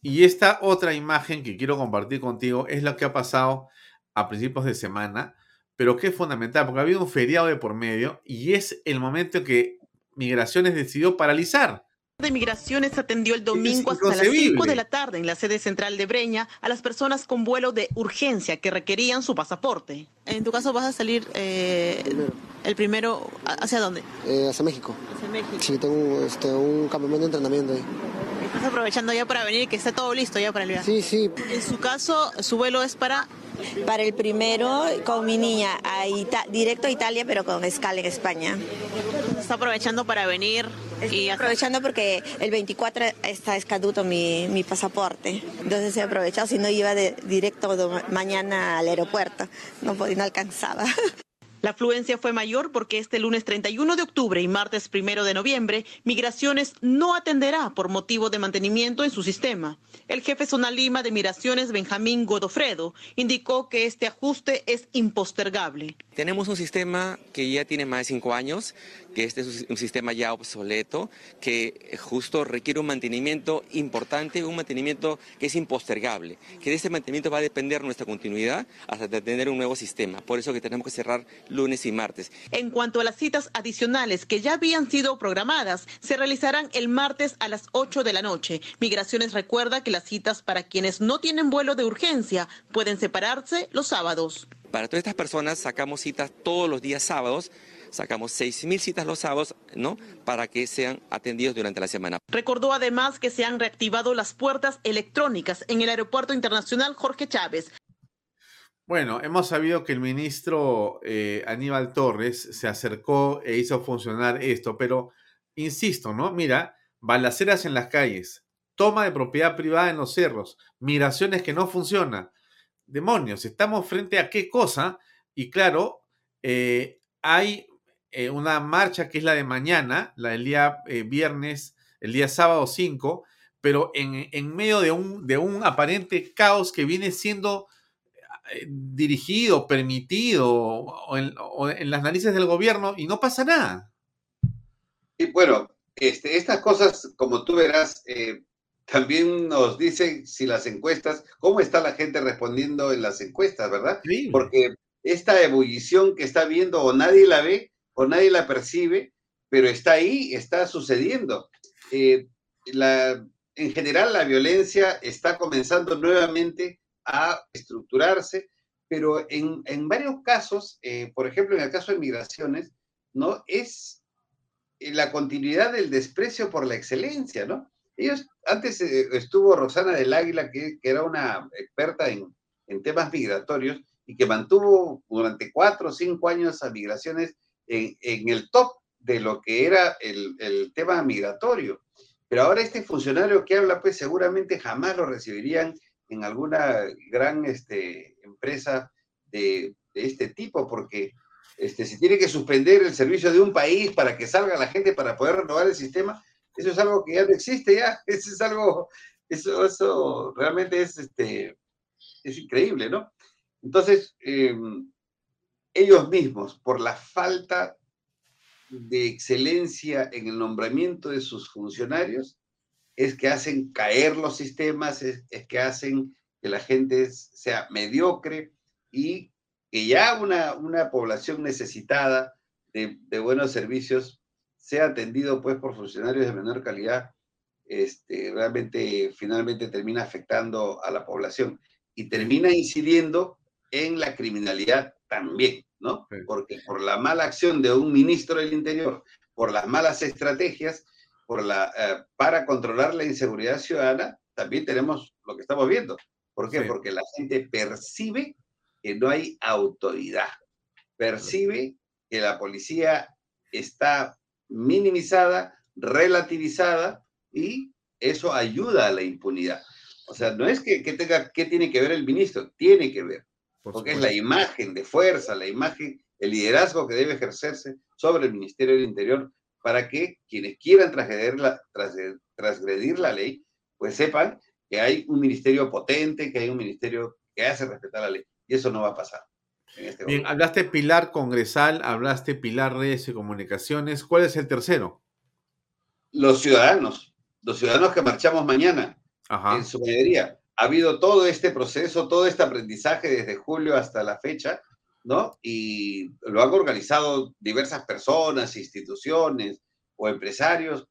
Y esta otra imagen que quiero compartir contigo es lo que ha pasado a principios de semana, pero que es fundamental, porque ha habido un feriado de por medio y es el momento en que Migraciones decidió paralizar. De Migraciones atendió el domingo hasta las inconcebible. 5 de la tarde en la sede central de Breña a las personas con vuelo de urgencia que requerían su pasaporte. En tu caso vas a salir eh, el primero, ¿hacia dónde? Eh, hacia México. Hacia México. Sí, tengo un, este, un campamento de entrenamiento ahí. Estás aprovechando ya para venir y que esté todo listo ya para el viaje. Sí, sí. En su caso, su vuelo es para... Para el primero, con mi niña, a Ita- directo a Italia, pero con escala en España. Está aprovechando para venir y aprovechando porque el 24 está escaduto mi, mi pasaporte. Entonces he aprovechado, si no iba de directo do- mañana al aeropuerto. No podía, no alcanzaba. La afluencia fue mayor porque este lunes 31 de octubre y martes 1 de noviembre, Migraciones no atenderá por motivo de mantenimiento en su sistema. El jefe zonal Lima de Migraciones, Benjamín Godofredo, indicó que este ajuste es impostergable. Tenemos un sistema que ya tiene más de cinco años, que este es un sistema ya obsoleto, que justo requiere un mantenimiento importante, un mantenimiento que es impostergable, que de ese mantenimiento va a depender nuestra continuidad hasta tener un nuevo sistema. Por eso que tenemos que cerrar lunes y martes. En cuanto a las citas adicionales que ya habían sido programadas, se realizarán el martes a las 8 de la noche. Migraciones recuerda que las citas para quienes no tienen vuelo de urgencia pueden separarse los sábados. Para todas estas personas sacamos citas todos los días sábados, sacamos 6.000 citas los sábados, ¿no? Para que sean atendidos durante la semana. Recordó además que se han reactivado las puertas electrónicas en el Aeropuerto Internacional Jorge Chávez. Bueno, hemos sabido que el ministro eh, Aníbal Torres se acercó e hizo funcionar esto, pero insisto, ¿no? Mira, balaceras en las calles, toma de propiedad privada en los cerros, migraciones que no funcionan. Demonios, estamos frente a qué cosa? Y claro, eh, hay eh, una marcha que es la de mañana, la del día eh, viernes, el día sábado 5, pero en, en medio de un, de un aparente caos que viene siendo eh, dirigido, permitido o en, o en las narices del gobierno y no pasa nada. Y bueno, este, estas cosas, como tú verás, eh, también nos dicen si las encuestas, cómo está la gente respondiendo en las encuestas, ¿verdad? Porque esta ebullición que está viendo o nadie la ve o nadie la percibe, pero está ahí, está sucediendo. Eh, la, en general, la violencia está comenzando nuevamente a estructurarse, pero en, en varios casos, eh, por ejemplo, en el caso de migraciones, ¿no? Es eh, la continuidad del desprecio por la excelencia, ¿no? Ellos, antes eh, estuvo Rosana del Águila, que, que era una experta en, en temas migratorios y que mantuvo durante cuatro o cinco años a migraciones en, en el top de lo que era el, el, tema migratorio. Pero ahora este funcionario que habla, pues seguramente jamás lo recibirían en alguna gran este, empresa de, de este tipo, porque este, se tiene que suspender el servicio de un país para que salga la gente para poder renovar el sistema, eso es algo que ya no existe ya, eso es algo, eso, eso realmente es, este, es increíble, ¿no? Entonces, em, ellos mismos, por la falta de excelencia en el nombramiento de sus funcionarios, es que hacen caer los sistemas, es, que hacen que la gente sea mediocre y que ya una, una población necesitada de, de, buenos servicios sea atendido pues por funcionarios de menor calidad, este, realmente finalmente termina afectando a la población y termina incidiendo en la criminalidad también, ¿no? Porque por la mala acción de un ministro del Interior, por las malas estrategias, por la, eh, para controlar la inseguridad ciudadana, también tenemos lo que estamos viendo. ¿Por qué? Sí. Porque la gente percibe que no hay autoridad, percibe que la policía está minimizada, relativizada y eso ayuda a la impunidad. O sea, no es que, que tenga, ¿qué tiene que ver el ministro? Tiene que ver, Por porque supuesto. es la imagen de fuerza, la imagen, el liderazgo que debe ejercerse sobre el Ministerio del Interior para que quienes quieran transgredir la, transgredir la ley, pues sepan que hay un ministerio potente, que hay un ministerio que hace respetar la ley. Y eso no va a pasar. Este Bien, hablaste Pilar Congresal, hablaste Pilar Redes y Comunicaciones. ¿Cuál es el tercero? Los ciudadanos, los ciudadanos que marchamos mañana, Ajá. en su mayoría. Ha habido todo este proceso, todo este aprendizaje desde julio hasta la fecha, ¿no? Y lo han organizado diversas personas, instituciones o empresarios.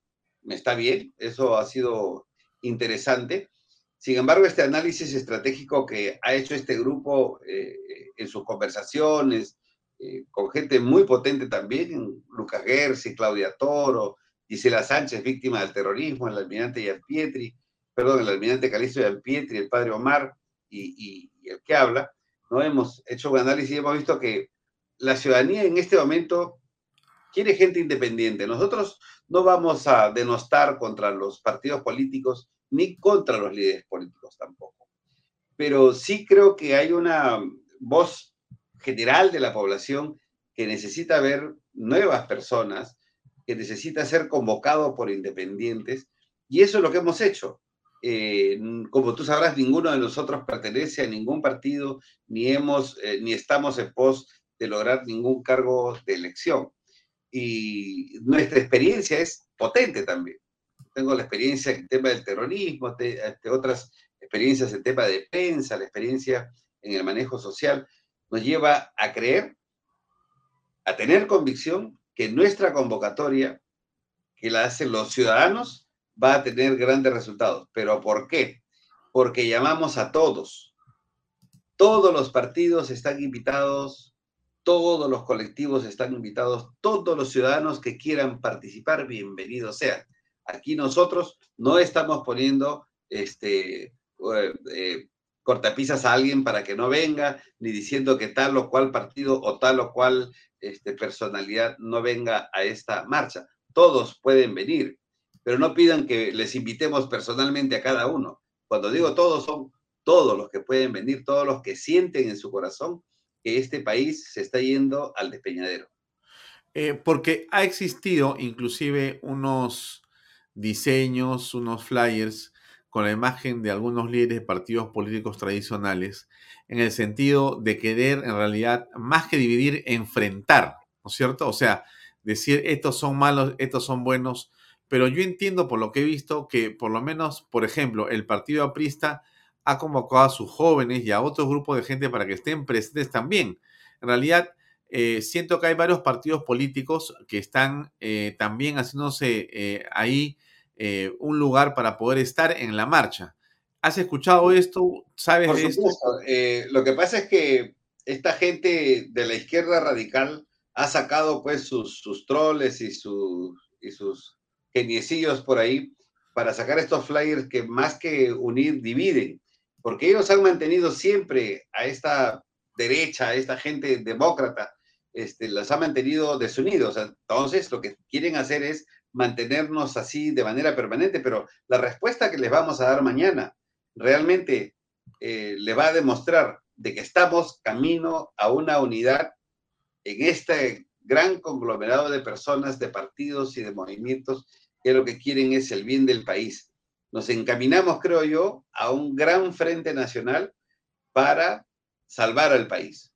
Está bien, eso ha sido interesante. Sin embargo, este análisis estratégico que ha hecho este grupo eh, en sus conversaciones, eh, con gente muy potente también, Lucas Gersi, Claudia Toro, Gisela Sánchez, víctima del terrorismo, el almirante Pietri, perdón, el almirante Calixto Pietri, el padre Omar y, y, y, el que habla, ¿no? Hemos hecho un análisis y hemos visto que la ciudadanía en este momento quiere gente independiente. Nosotros no vamos a denostar contra los partidos políticos ni contra los líderes políticos tampoco. Pero sí creo que hay una voz general de la población que necesita ver nuevas personas, que necesita ser convocado por independientes, y eso es lo que hemos hecho. Eh, como tú sabrás, ninguno de nosotros pertenece a ningún partido, ni, hemos, eh, ni estamos en pos de lograr ningún cargo de elección. Y nuestra experiencia es potente también tengo la experiencia en el tema del terrorismo, te, te, otras experiencias en tema de prensa, la experiencia en el manejo social, nos lleva a creer, a tener convicción que nuestra convocatoria, que la hacen los ciudadanos, va a tener grandes resultados. ¿Pero por qué? Porque llamamos a todos. Todos los partidos están invitados, todos los colectivos están invitados, todos los ciudadanos que quieran participar, bienvenidos sean. Aquí nosotros no estamos poniendo este, eh, eh, cortapisas a alguien para que no venga, ni diciendo que tal o cual partido o tal o cual este, personalidad no venga a esta marcha. Todos pueden venir, pero no pidan que les invitemos personalmente a cada uno. Cuando digo todos, son todos los que pueden venir, todos los que sienten en su corazón que este país se está yendo al despeñadero. Eh, porque ha existido inclusive unos diseños, unos flyers con la imagen de algunos líderes de partidos políticos tradicionales, en el sentido de querer, en realidad, más que dividir, enfrentar, ¿no es cierto? O sea, decir, estos son malos, estos son buenos, pero yo entiendo por lo que he visto que, por lo menos, por ejemplo, el partido aprista ha convocado a sus jóvenes y a otros grupos de gente para que estén presentes también. En realidad, eh, siento que hay varios partidos políticos que están eh, también haciéndose eh, ahí un lugar para poder estar en la marcha. ¿Has escuchado esto? ¿Sabes Por de supuesto. esto? lo que pasa es que esta gente de la izquierda radical ha sacado pues sus, sus troles y, su, y sus geniecillos por ahí para sacar estos flyers que más que unir dividen, porque ellos han mantenido siempre a esta derecha, a esta gente demócrata, este, las ha mantenido desunidos. Entonces, lo que quieren hacer es mantenernos así de manera permanente, pero la respuesta que les vamos a dar mañana realmente eh, le va a demostrar de que estamos camino a una unidad en este gran conglomerado de personas, de partidos y de movimientos que lo que quieren es el bien del país. Nos encaminamos, creo yo, a un gran frente nacional para salvar al país.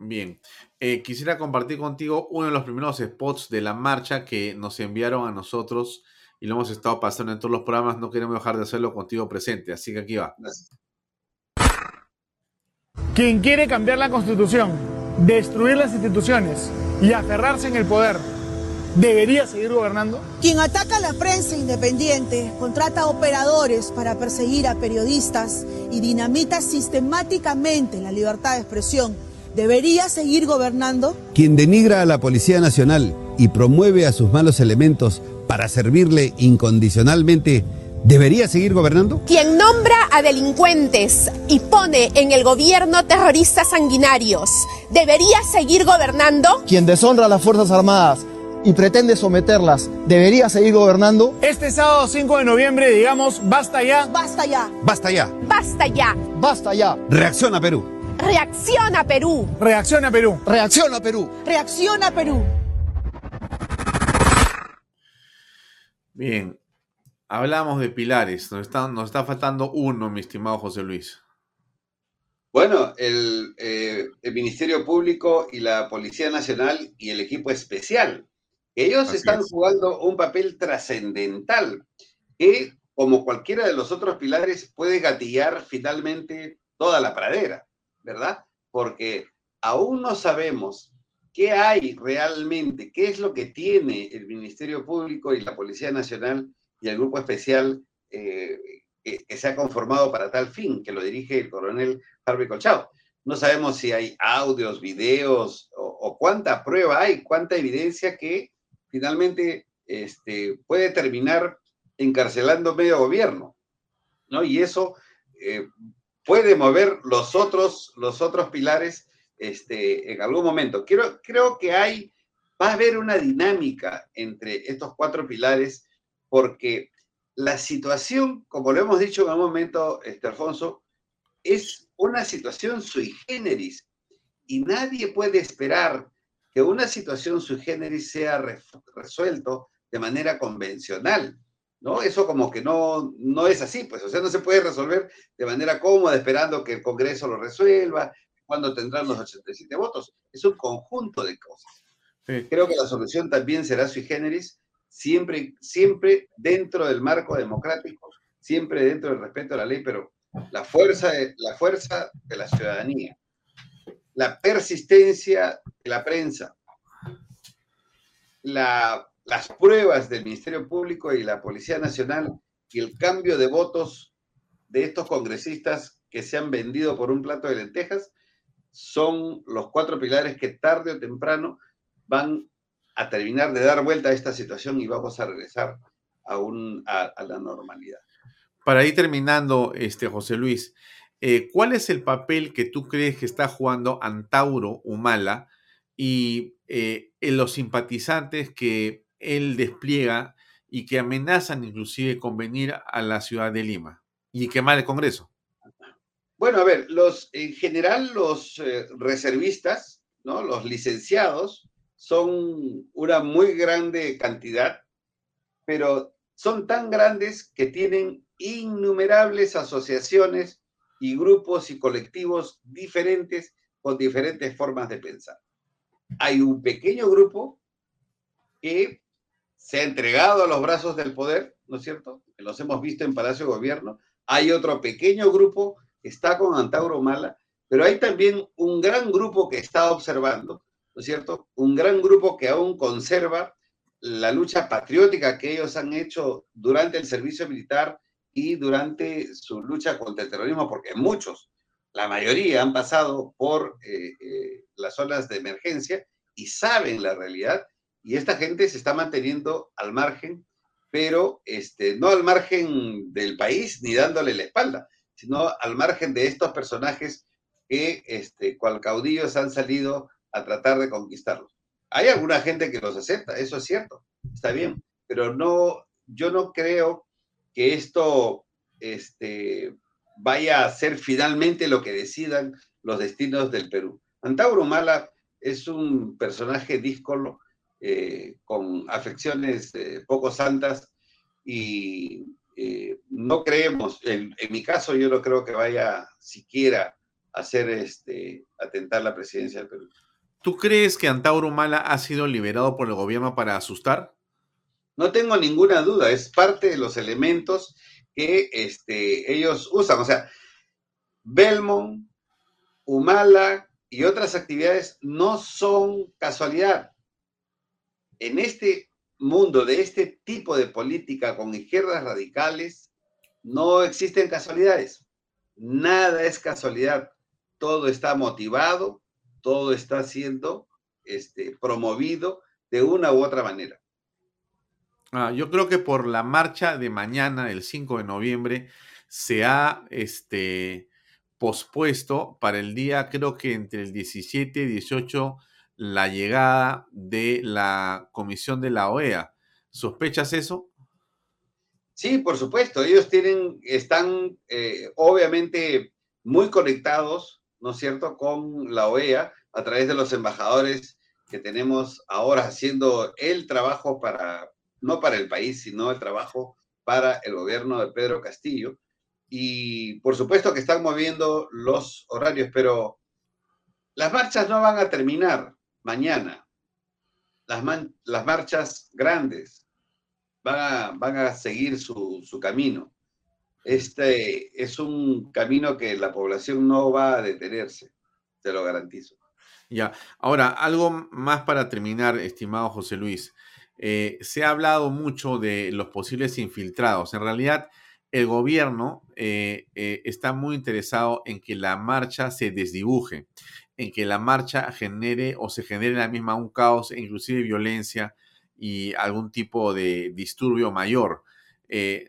Bien, eh, quisiera compartir contigo uno de los primeros spots de la marcha que nos enviaron a nosotros y lo hemos estado pasando en todos los programas. No queremos dejar de hacerlo contigo presente, así que aquí va. Quien quiere cambiar la constitución, destruir las instituciones y aferrarse en el poder, ¿debería seguir gobernando? Quien ataca a la prensa independiente, contrata operadores para perseguir a periodistas y dinamita sistemáticamente la libertad de expresión, ¿debería seguir gobernando? Quien denigra a la Policía Nacional y promueve a sus malos elementos para servirle incondicionalmente, ¿debería seguir gobernando? Quien nombra a delincuentes y pone en el gobierno terroristas sanguinarios, ¿debería seguir gobernando? Quien deshonra a las Fuerzas Armadas y pretende someterlas, ¿debería seguir gobernando? Este sábado 5 de noviembre, digamos, basta ya. Basta ya. Basta ya. Basta ya. Basta ya. Reacciona Perú. Reacciona Perú. Reacciona Perú. Reacciona Perú. Reacciona Perú. Bien, hablamos de pilares. Nos está, nos está faltando uno, mi estimado José Luis. Bueno, el, eh, el Ministerio Público y la Policía Nacional y el equipo especial. Ellos Así están es. jugando un papel trascendental que, como cualquiera de los otros pilares, puede gatillar finalmente toda la pradera, ¿verdad? Porque aún no sabemos qué hay realmente, qué es lo que tiene el Ministerio Público y la Policía Nacional y el Grupo Especial eh, que, que se ha conformado para tal fin, que lo dirige el coronel Harvey Colchado. No sabemos si hay audios, videos o, o cuánta prueba hay, cuánta evidencia que finalmente este, puede terminar encarcelando medio gobierno, ¿no? Y eso eh, puede mover los otros, los otros pilares este, en algún momento. Quiero, creo que hay, va a haber una dinámica entre estos cuatro pilares porque la situación, como lo hemos dicho en un momento, este, Alfonso, es una situación sui generis y nadie puede esperar que una situación sui generis sea re- resuelto de manera convencional, ¿no? Eso como que no, no es así, pues, o sea, no se puede resolver de manera cómoda esperando que el Congreso lo resuelva, cuando tendrán los 87 votos. Es un conjunto de cosas. Creo que la solución también será sui generis, siempre, siempre dentro del marco democrático, siempre dentro del respeto a la ley, pero la fuerza de, la fuerza de la ciudadanía, la persistencia de la prensa, la- las pruebas del Ministerio Público y la Policía Nacional y el cambio de votos de estos congresistas que se han vendido por un plato de lentejas son los cuatro pilares que tarde o temprano van a terminar de dar vuelta a esta situación y vamos a regresar a, un, a, a la normalidad. Para ir terminando, este, José Luis, eh, ¿cuál es el papel que tú crees que está jugando Antauro Humala y eh, en los simpatizantes que él despliega y que amenazan inclusive con venir a la ciudad de Lima y quemar el Congreso? Bueno, a ver, los, en general los eh, reservistas, ¿no? los licenciados, son una muy grande cantidad, pero son tan grandes que tienen innumerables asociaciones y grupos y colectivos diferentes con diferentes formas de pensar. Hay un pequeño grupo que se ha entregado a los brazos del poder, ¿no es cierto? Los hemos visto en Palacio de Gobierno. Hay otro pequeño grupo que está con Antauro Mala, pero hay también un gran grupo que está observando, ¿no es cierto? Un gran grupo que aún conserva la lucha patriótica que ellos han hecho durante el servicio militar y durante su lucha contra el terrorismo, porque muchos, la mayoría, han pasado por eh, eh, las zonas de emergencia y saben la realidad, y esta gente se está manteniendo al margen, pero este, no al margen del país ni dándole la espalda, sino al margen de estos personajes que, este, cual caudillos, han salido a tratar de conquistarlos. Hay alguna gente que los acepta, eso es cierto, está bien, pero no, yo no creo que esto este, vaya a ser finalmente lo que decidan los destinos del Perú. Antauro Humala es un personaje díscolo eh, con afecciones eh, poco santas y eh, no creemos, en, mi caso yo no creo que vaya siquiera a hacer este, atentar la presidencia del Perú. ¿Tú crees que Antauro Humala ha sido liberado por el gobierno para asustar? No tengo ninguna duda, es parte de los elementos que este, ellos usan. O sea, Belmont, Humala y otras actividades no son casualidad. En este mundo de este tipo de política con izquierdas radicales, no existen casualidades. Nada es casualidad. Todo está motivado, todo está siendo este, promovido de una u otra manera. Ah, yo creo que por la marcha de mañana, el 5 de noviembre, se ha este, pospuesto para el día, creo que entre el 17 y 18, la llegada de la comisión de la OEA. ¿Sospechas eso? Sí, por supuesto. Ellos tienen, están eh, obviamente muy conectados, ¿no es cierto?, con la OEA a través de los embajadores que tenemos ahora haciendo el trabajo para no para el país, sino el trabajo para el gobierno de Pedro Castillo. Y por supuesto que están moviendo los horarios, pero las marchas no van a terminar mañana. Las, las marchas grandes van a, van a seguir su, su camino. Este es un camino que la población no va a detenerse, te lo garantizo. Ya, ahora, algo más para terminar, estimado José Luis. Eh, se ha hablado mucho de los posibles infiltrados. En realidad, el gobierno eh, eh, está muy interesado en que la marcha se desdibuje, en que la marcha genere o se genere la misma un caos, e inclusive violencia y algún tipo de disturbio mayor.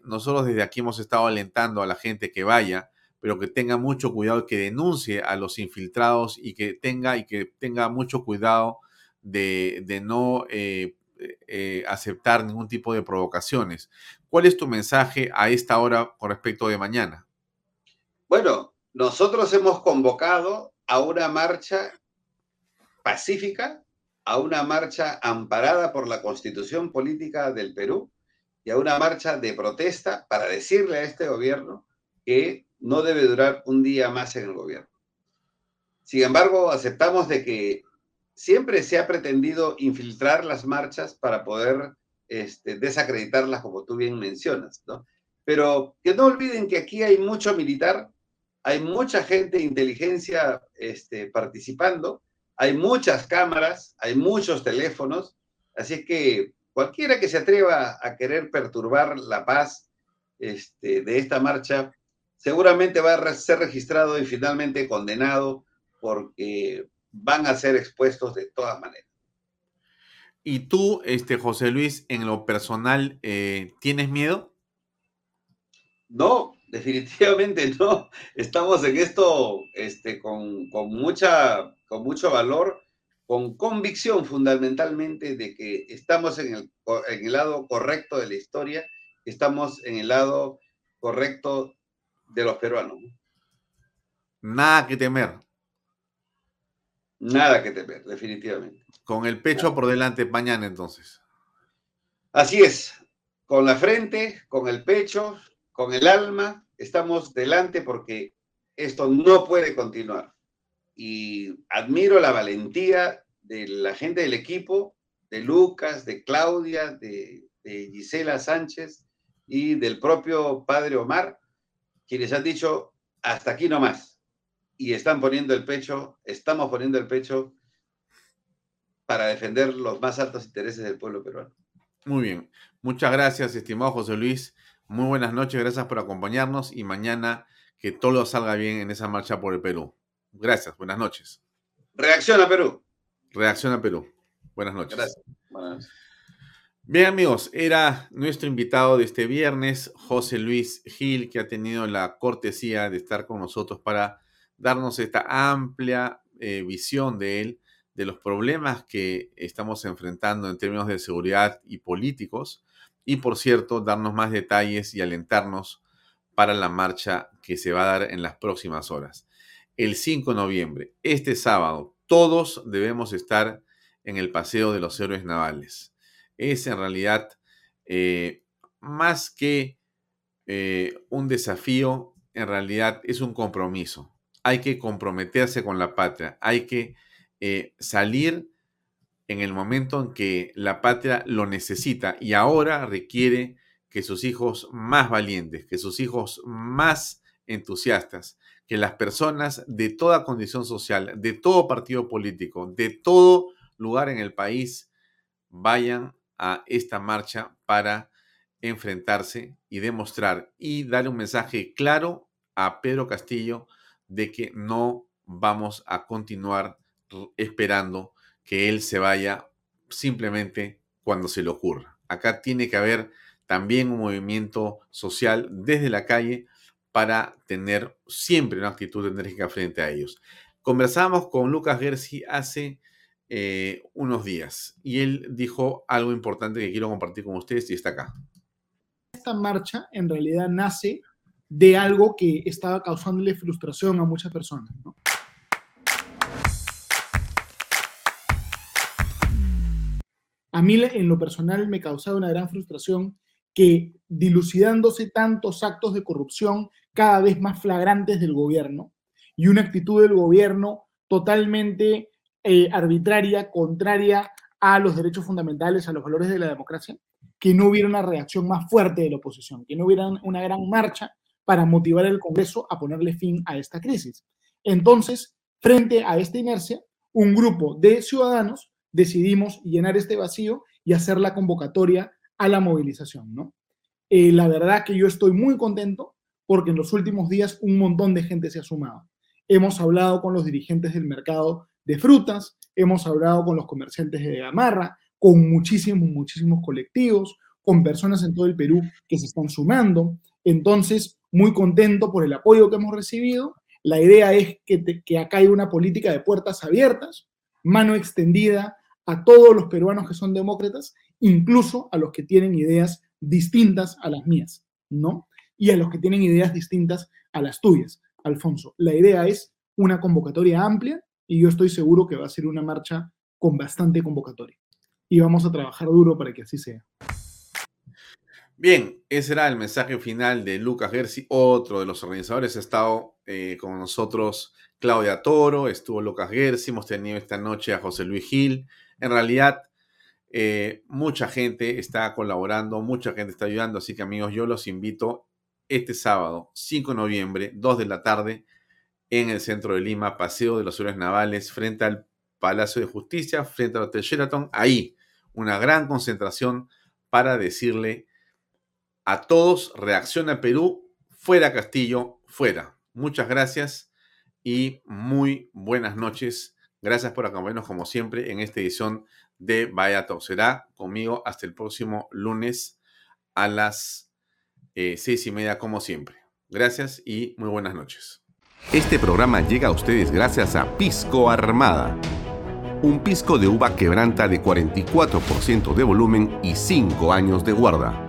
nosotros desde aquí hemos estado alentando a la gente que vaya, pero que tenga mucho cuidado, que denuncie a los infiltrados y que tenga, y que tenga mucho cuidado de, no aceptar ningún tipo de provocaciones. ¿Cuál es tu mensaje a esta hora con respecto de mañana? Bueno, nosotros hemos convocado a una marcha pacífica, a una marcha amparada por la constitución política del Perú y a una marcha de protesta para decirle a este gobierno que no debe durar un día más en el gobierno. Sin embargo, aceptamos de que siempre se ha pretendido infiltrar las marchas para poder este, desacreditarlas, como tú bien mencionas. Pero que no olviden que aquí hay mucho militar, hay mucha gente de inteligencia este, participando, hay muchas cámaras, hay muchos teléfonos, así que cualquiera que se atreva a querer perturbar la paz este, de esta marcha, seguramente va a ser registrado y finalmente condenado porque van a ser expuestos de todas maneras. ¿Y tú, este, José Luis, en lo personal, eh, tienes miedo? No, definitivamente no. Estamos en esto este, con, mucha, con mucho valor, con convicción fundamentalmente de que estamos en el, en el lado correcto de la historia, estamos en el lado correcto de los peruanos. Nada que temer. Nada que temer, definitivamente. Con el pecho por delante mañana entonces. Así es, con la frente, con el pecho, con el alma, estamos delante porque esto no puede continuar. Y admiro la valentía de la gente del equipo, de Lucas, de Claudia, de, de Gisela Sánchez y del propio padre Omar, quienes han dicho, hasta aquí no más y están poniendo el pecho, estamos poniendo el pecho para defender los más altos intereses del pueblo peruano. Muy bien. Muchas gracias, estimado José Luis. Muy buenas noches, gracias por acompañarnos y mañana que todo salga bien en esa marcha por el Perú. Gracias, buenas noches. Reacción a Perú. Reacción a Perú. Buenas noches. Gracias. Buenas noches. Bien amigos, era nuestro invitado de este viernes, José Luis Gil, que ha tenido la cortesía de estar con nosotros para darnos esta amplia eh, visión de él, de los problemas que estamos enfrentando en términos de seguridad y políticos, y por cierto, darnos más detalles y alentarnos para la marcha que se va a dar en las próximas horas. El 5 de noviembre, este sábado, todos debemos estar en el Paseo de los Héroes Navales. Es en realidad eh, más que eh, un desafío, en realidad es un compromiso. Hay que comprometerse con la patria, hay que eh, salir en el momento en que la patria lo necesita y ahora requiere que sus hijos más valientes, que sus hijos más entusiastas, que las personas de toda condición social, de todo partido político, de todo lugar en el país, vayan a esta marcha para enfrentarse y demostrar y darle un mensaje claro a Pedro Castillo de que no vamos a continuar esperando que él se vaya simplemente cuando se le ocurra. Acá tiene que haber también un movimiento social desde la calle para tener siempre una actitud enérgica frente a ellos. Conversamos con Lucas Gersi hace eh, unos días y él dijo algo importante que quiero compartir con ustedes y está acá. Esta marcha en realidad nace de algo que estaba causándole frustración a muchas personas. A mí en lo personal me causaba una gran frustración que dilucidándose tantos actos de corrupción cada vez más flagrantes del gobierno y una actitud del gobierno totalmente eh, arbitraria, contraria a los derechos fundamentales, a los valores de la democracia, que no hubiera una reacción más fuerte de la oposición, que no hubiera una gran marcha para motivar al Congreso a ponerle fin a esta crisis. Entonces, frente a esta inercia, un grupo de ciudadanos decidimos llenar este vacío y hacer la convocatoria a la movilización, ¿no? Eh, la verdad que yo estoy muy contento porque en los últimos días un montón de gente se ha sumado. Hemos hablado con los dirigentes del mercado de frutas, hemos hablado con los comerciantes de Gamarra, con muchísimos, muchísimos colectivos, con personas en todo el Perú que se están sumando. Entonces, muy contento por el apoyo que hemos recibido. La idea es que, que acá hay una política de puertas abiertas, mano extendida a todos los peruanos que son demócratas incluso a los que tienen ideas distintas a las mías, ¿no? Y a los que tienen ideas distintas a las tuyas, Alfonso. La idea es una convocatoria amplia y yo estoy seguro que va a ser una marcha con bastante convocatoria. Y vamos a trabajar duro para que así sea. Bien, ese era el mensaje final de Lucas Gersi, otro de los organizadores. Ha estado eh, con nosotros Claudia Toro, estuvo Lucas Gersi, hemos tenido esta noche a José Luis Gil. En realidad, eh, mucha gente está colaborando, mucha gente está ayudando, así que amigos, yo los invito este sábado, 5 de noviembre, 2 de la tarde, en el centro de Lima, Paseo de los Héroes Navales, frente al Palacio de Justicia, frente al Hotel Sheraton, ahí una gran concentración para decirle a todos, reacciona Perú, fuera Castillo, fuera. Muchas gracias y muy buenas noches. Gracias por acompañarnos como siempre en esta edición de Vaya Será conmigo hasta el próximo lunes a las eh, seis y media, como siempre. Gracias y muy buenas noches. Este programa llega a ustedes gracias a Pisco Armada. Un pisco de uva quebranta de 44% de volumen y 5 años de guarda.